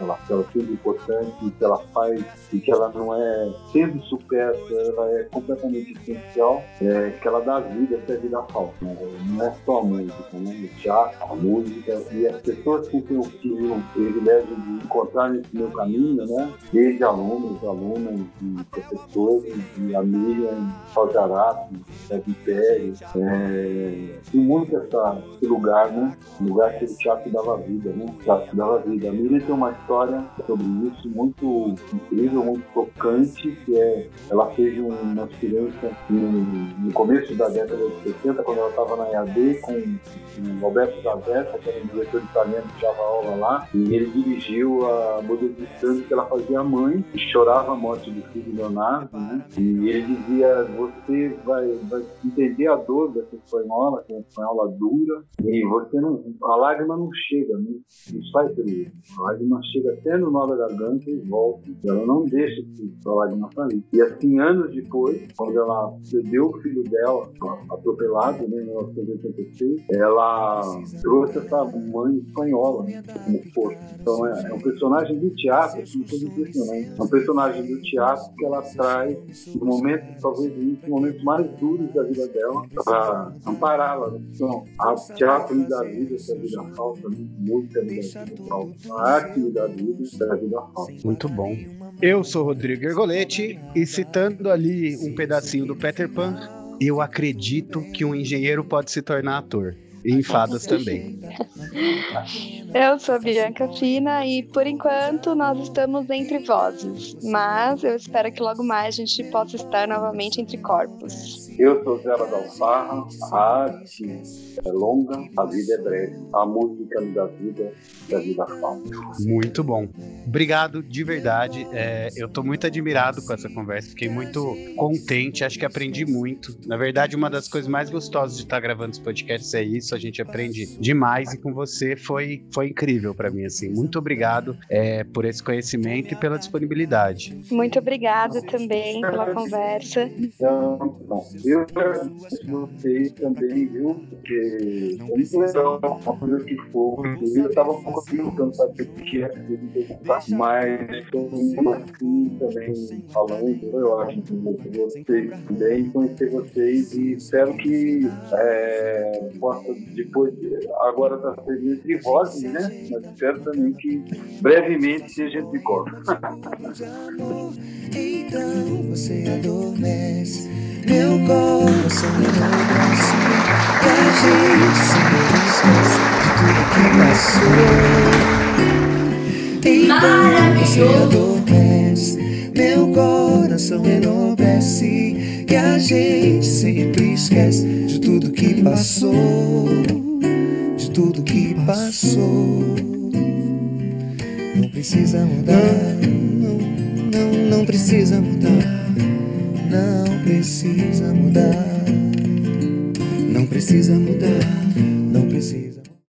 I: ela, ela, ela sendo importante, ela faz e que ela não é sendo supérflua, ela é completamente essencial, é, que ela dá vida se a vida falta. Né? Não é só a música, né? o teatro, a música e as pessoas com quem eu tive o privilégio de encontrar nesse meu caminho, né? desde alunos, alunas, e professores, de Amília, Salgarato, Sérgio Pérez, é, e muito essa, esse lugar, né? lugar que o teatro dava vida, né? O teatro dava vida. A Miriam tem uma história sobre isso muito incrível, muito tocante, que é ela fez uma experiência no, no começo da década de 60, quando ela estava na EAD com o Alberto Zavessa, que era um diretor italiano que dava aula lá, e ele dirigiu a Muda de Santos que ela fazia mãe, e chorava a morte do filho Leonardo, né? E ele dizia, você vai, vai entender a dor dessa espanhola, que é uma espanhola dura, e você não, a lágrima não chega, não, não sai pelo a lágrima chega até no nó da garganta e volta. Ela não deixa que a lágrima sair. E assim, anos depois, quando ela perdeu o filho dela, atropelado, né, em 1986, ela trouxe essa mãe espanhola né, como força. Então é, é, um personagem do teatro, assim, impressionante. É um personagem do teatro que ela traz no momento, talvez nos momentos mais duros da vida dela, para ampará-la. Né? Então, a teatro dá vida, se a vida falta, né? música me dá vida falta. A arte me vida, se a vida falta.
G: Muito bom. Eu sou Rodrigo Ergoletti e citando ali um pedacinho do Peter Pan, eu acredito que um engenheiro pode se tornar ator. E em fadas também.
F: Eu sou Bianca Fina e por enquanto nós estamos entre vozes, mas eu espero que logo mais a gente possa estar novamente entre corpos.
I: Eu sou Zé Dalfarra, a arte é longa, a vida é breve. A música me dá vida, da vida falta.
G: Muito bom. Obrigado de verdade. É, eu tô muito admirado com essa conversa, fiquei muito contente, acho que aprendi muito. Na verdade, uma das coisas mais gostosas de estar gravando esse podcast é isso, a gente aprende demais e com você foi, foi incrível para mim, assim. Muito obrigado é, por esse conhecimento e pela disponibilidade.
F: Muito obrigada também pela conversa.
I: Então, bom, eu agradeço vocês também, viu? Porque é muito legal, uma coisa que foi. Eu estava um pouco perguntando, sabe, o que é que mas estou muito assim também falando, eu acho que vocês também, conhecer vocês e espero que é, possa depois, agora está sendo entre vozes, né? Mas espero também que brevemente seja entre corpos.
H: Então você adormece, meu coração enlouquece, e a gente sempre esquece de tudo que passou. Então você adormece, meu coração enlouquece, e a gente sempre esquece de tudo que passou, de tudo que passou. Não precisa mudar, não, não, não precisa mudar, não precisa mudar. Não precisa mudar. Não precisa.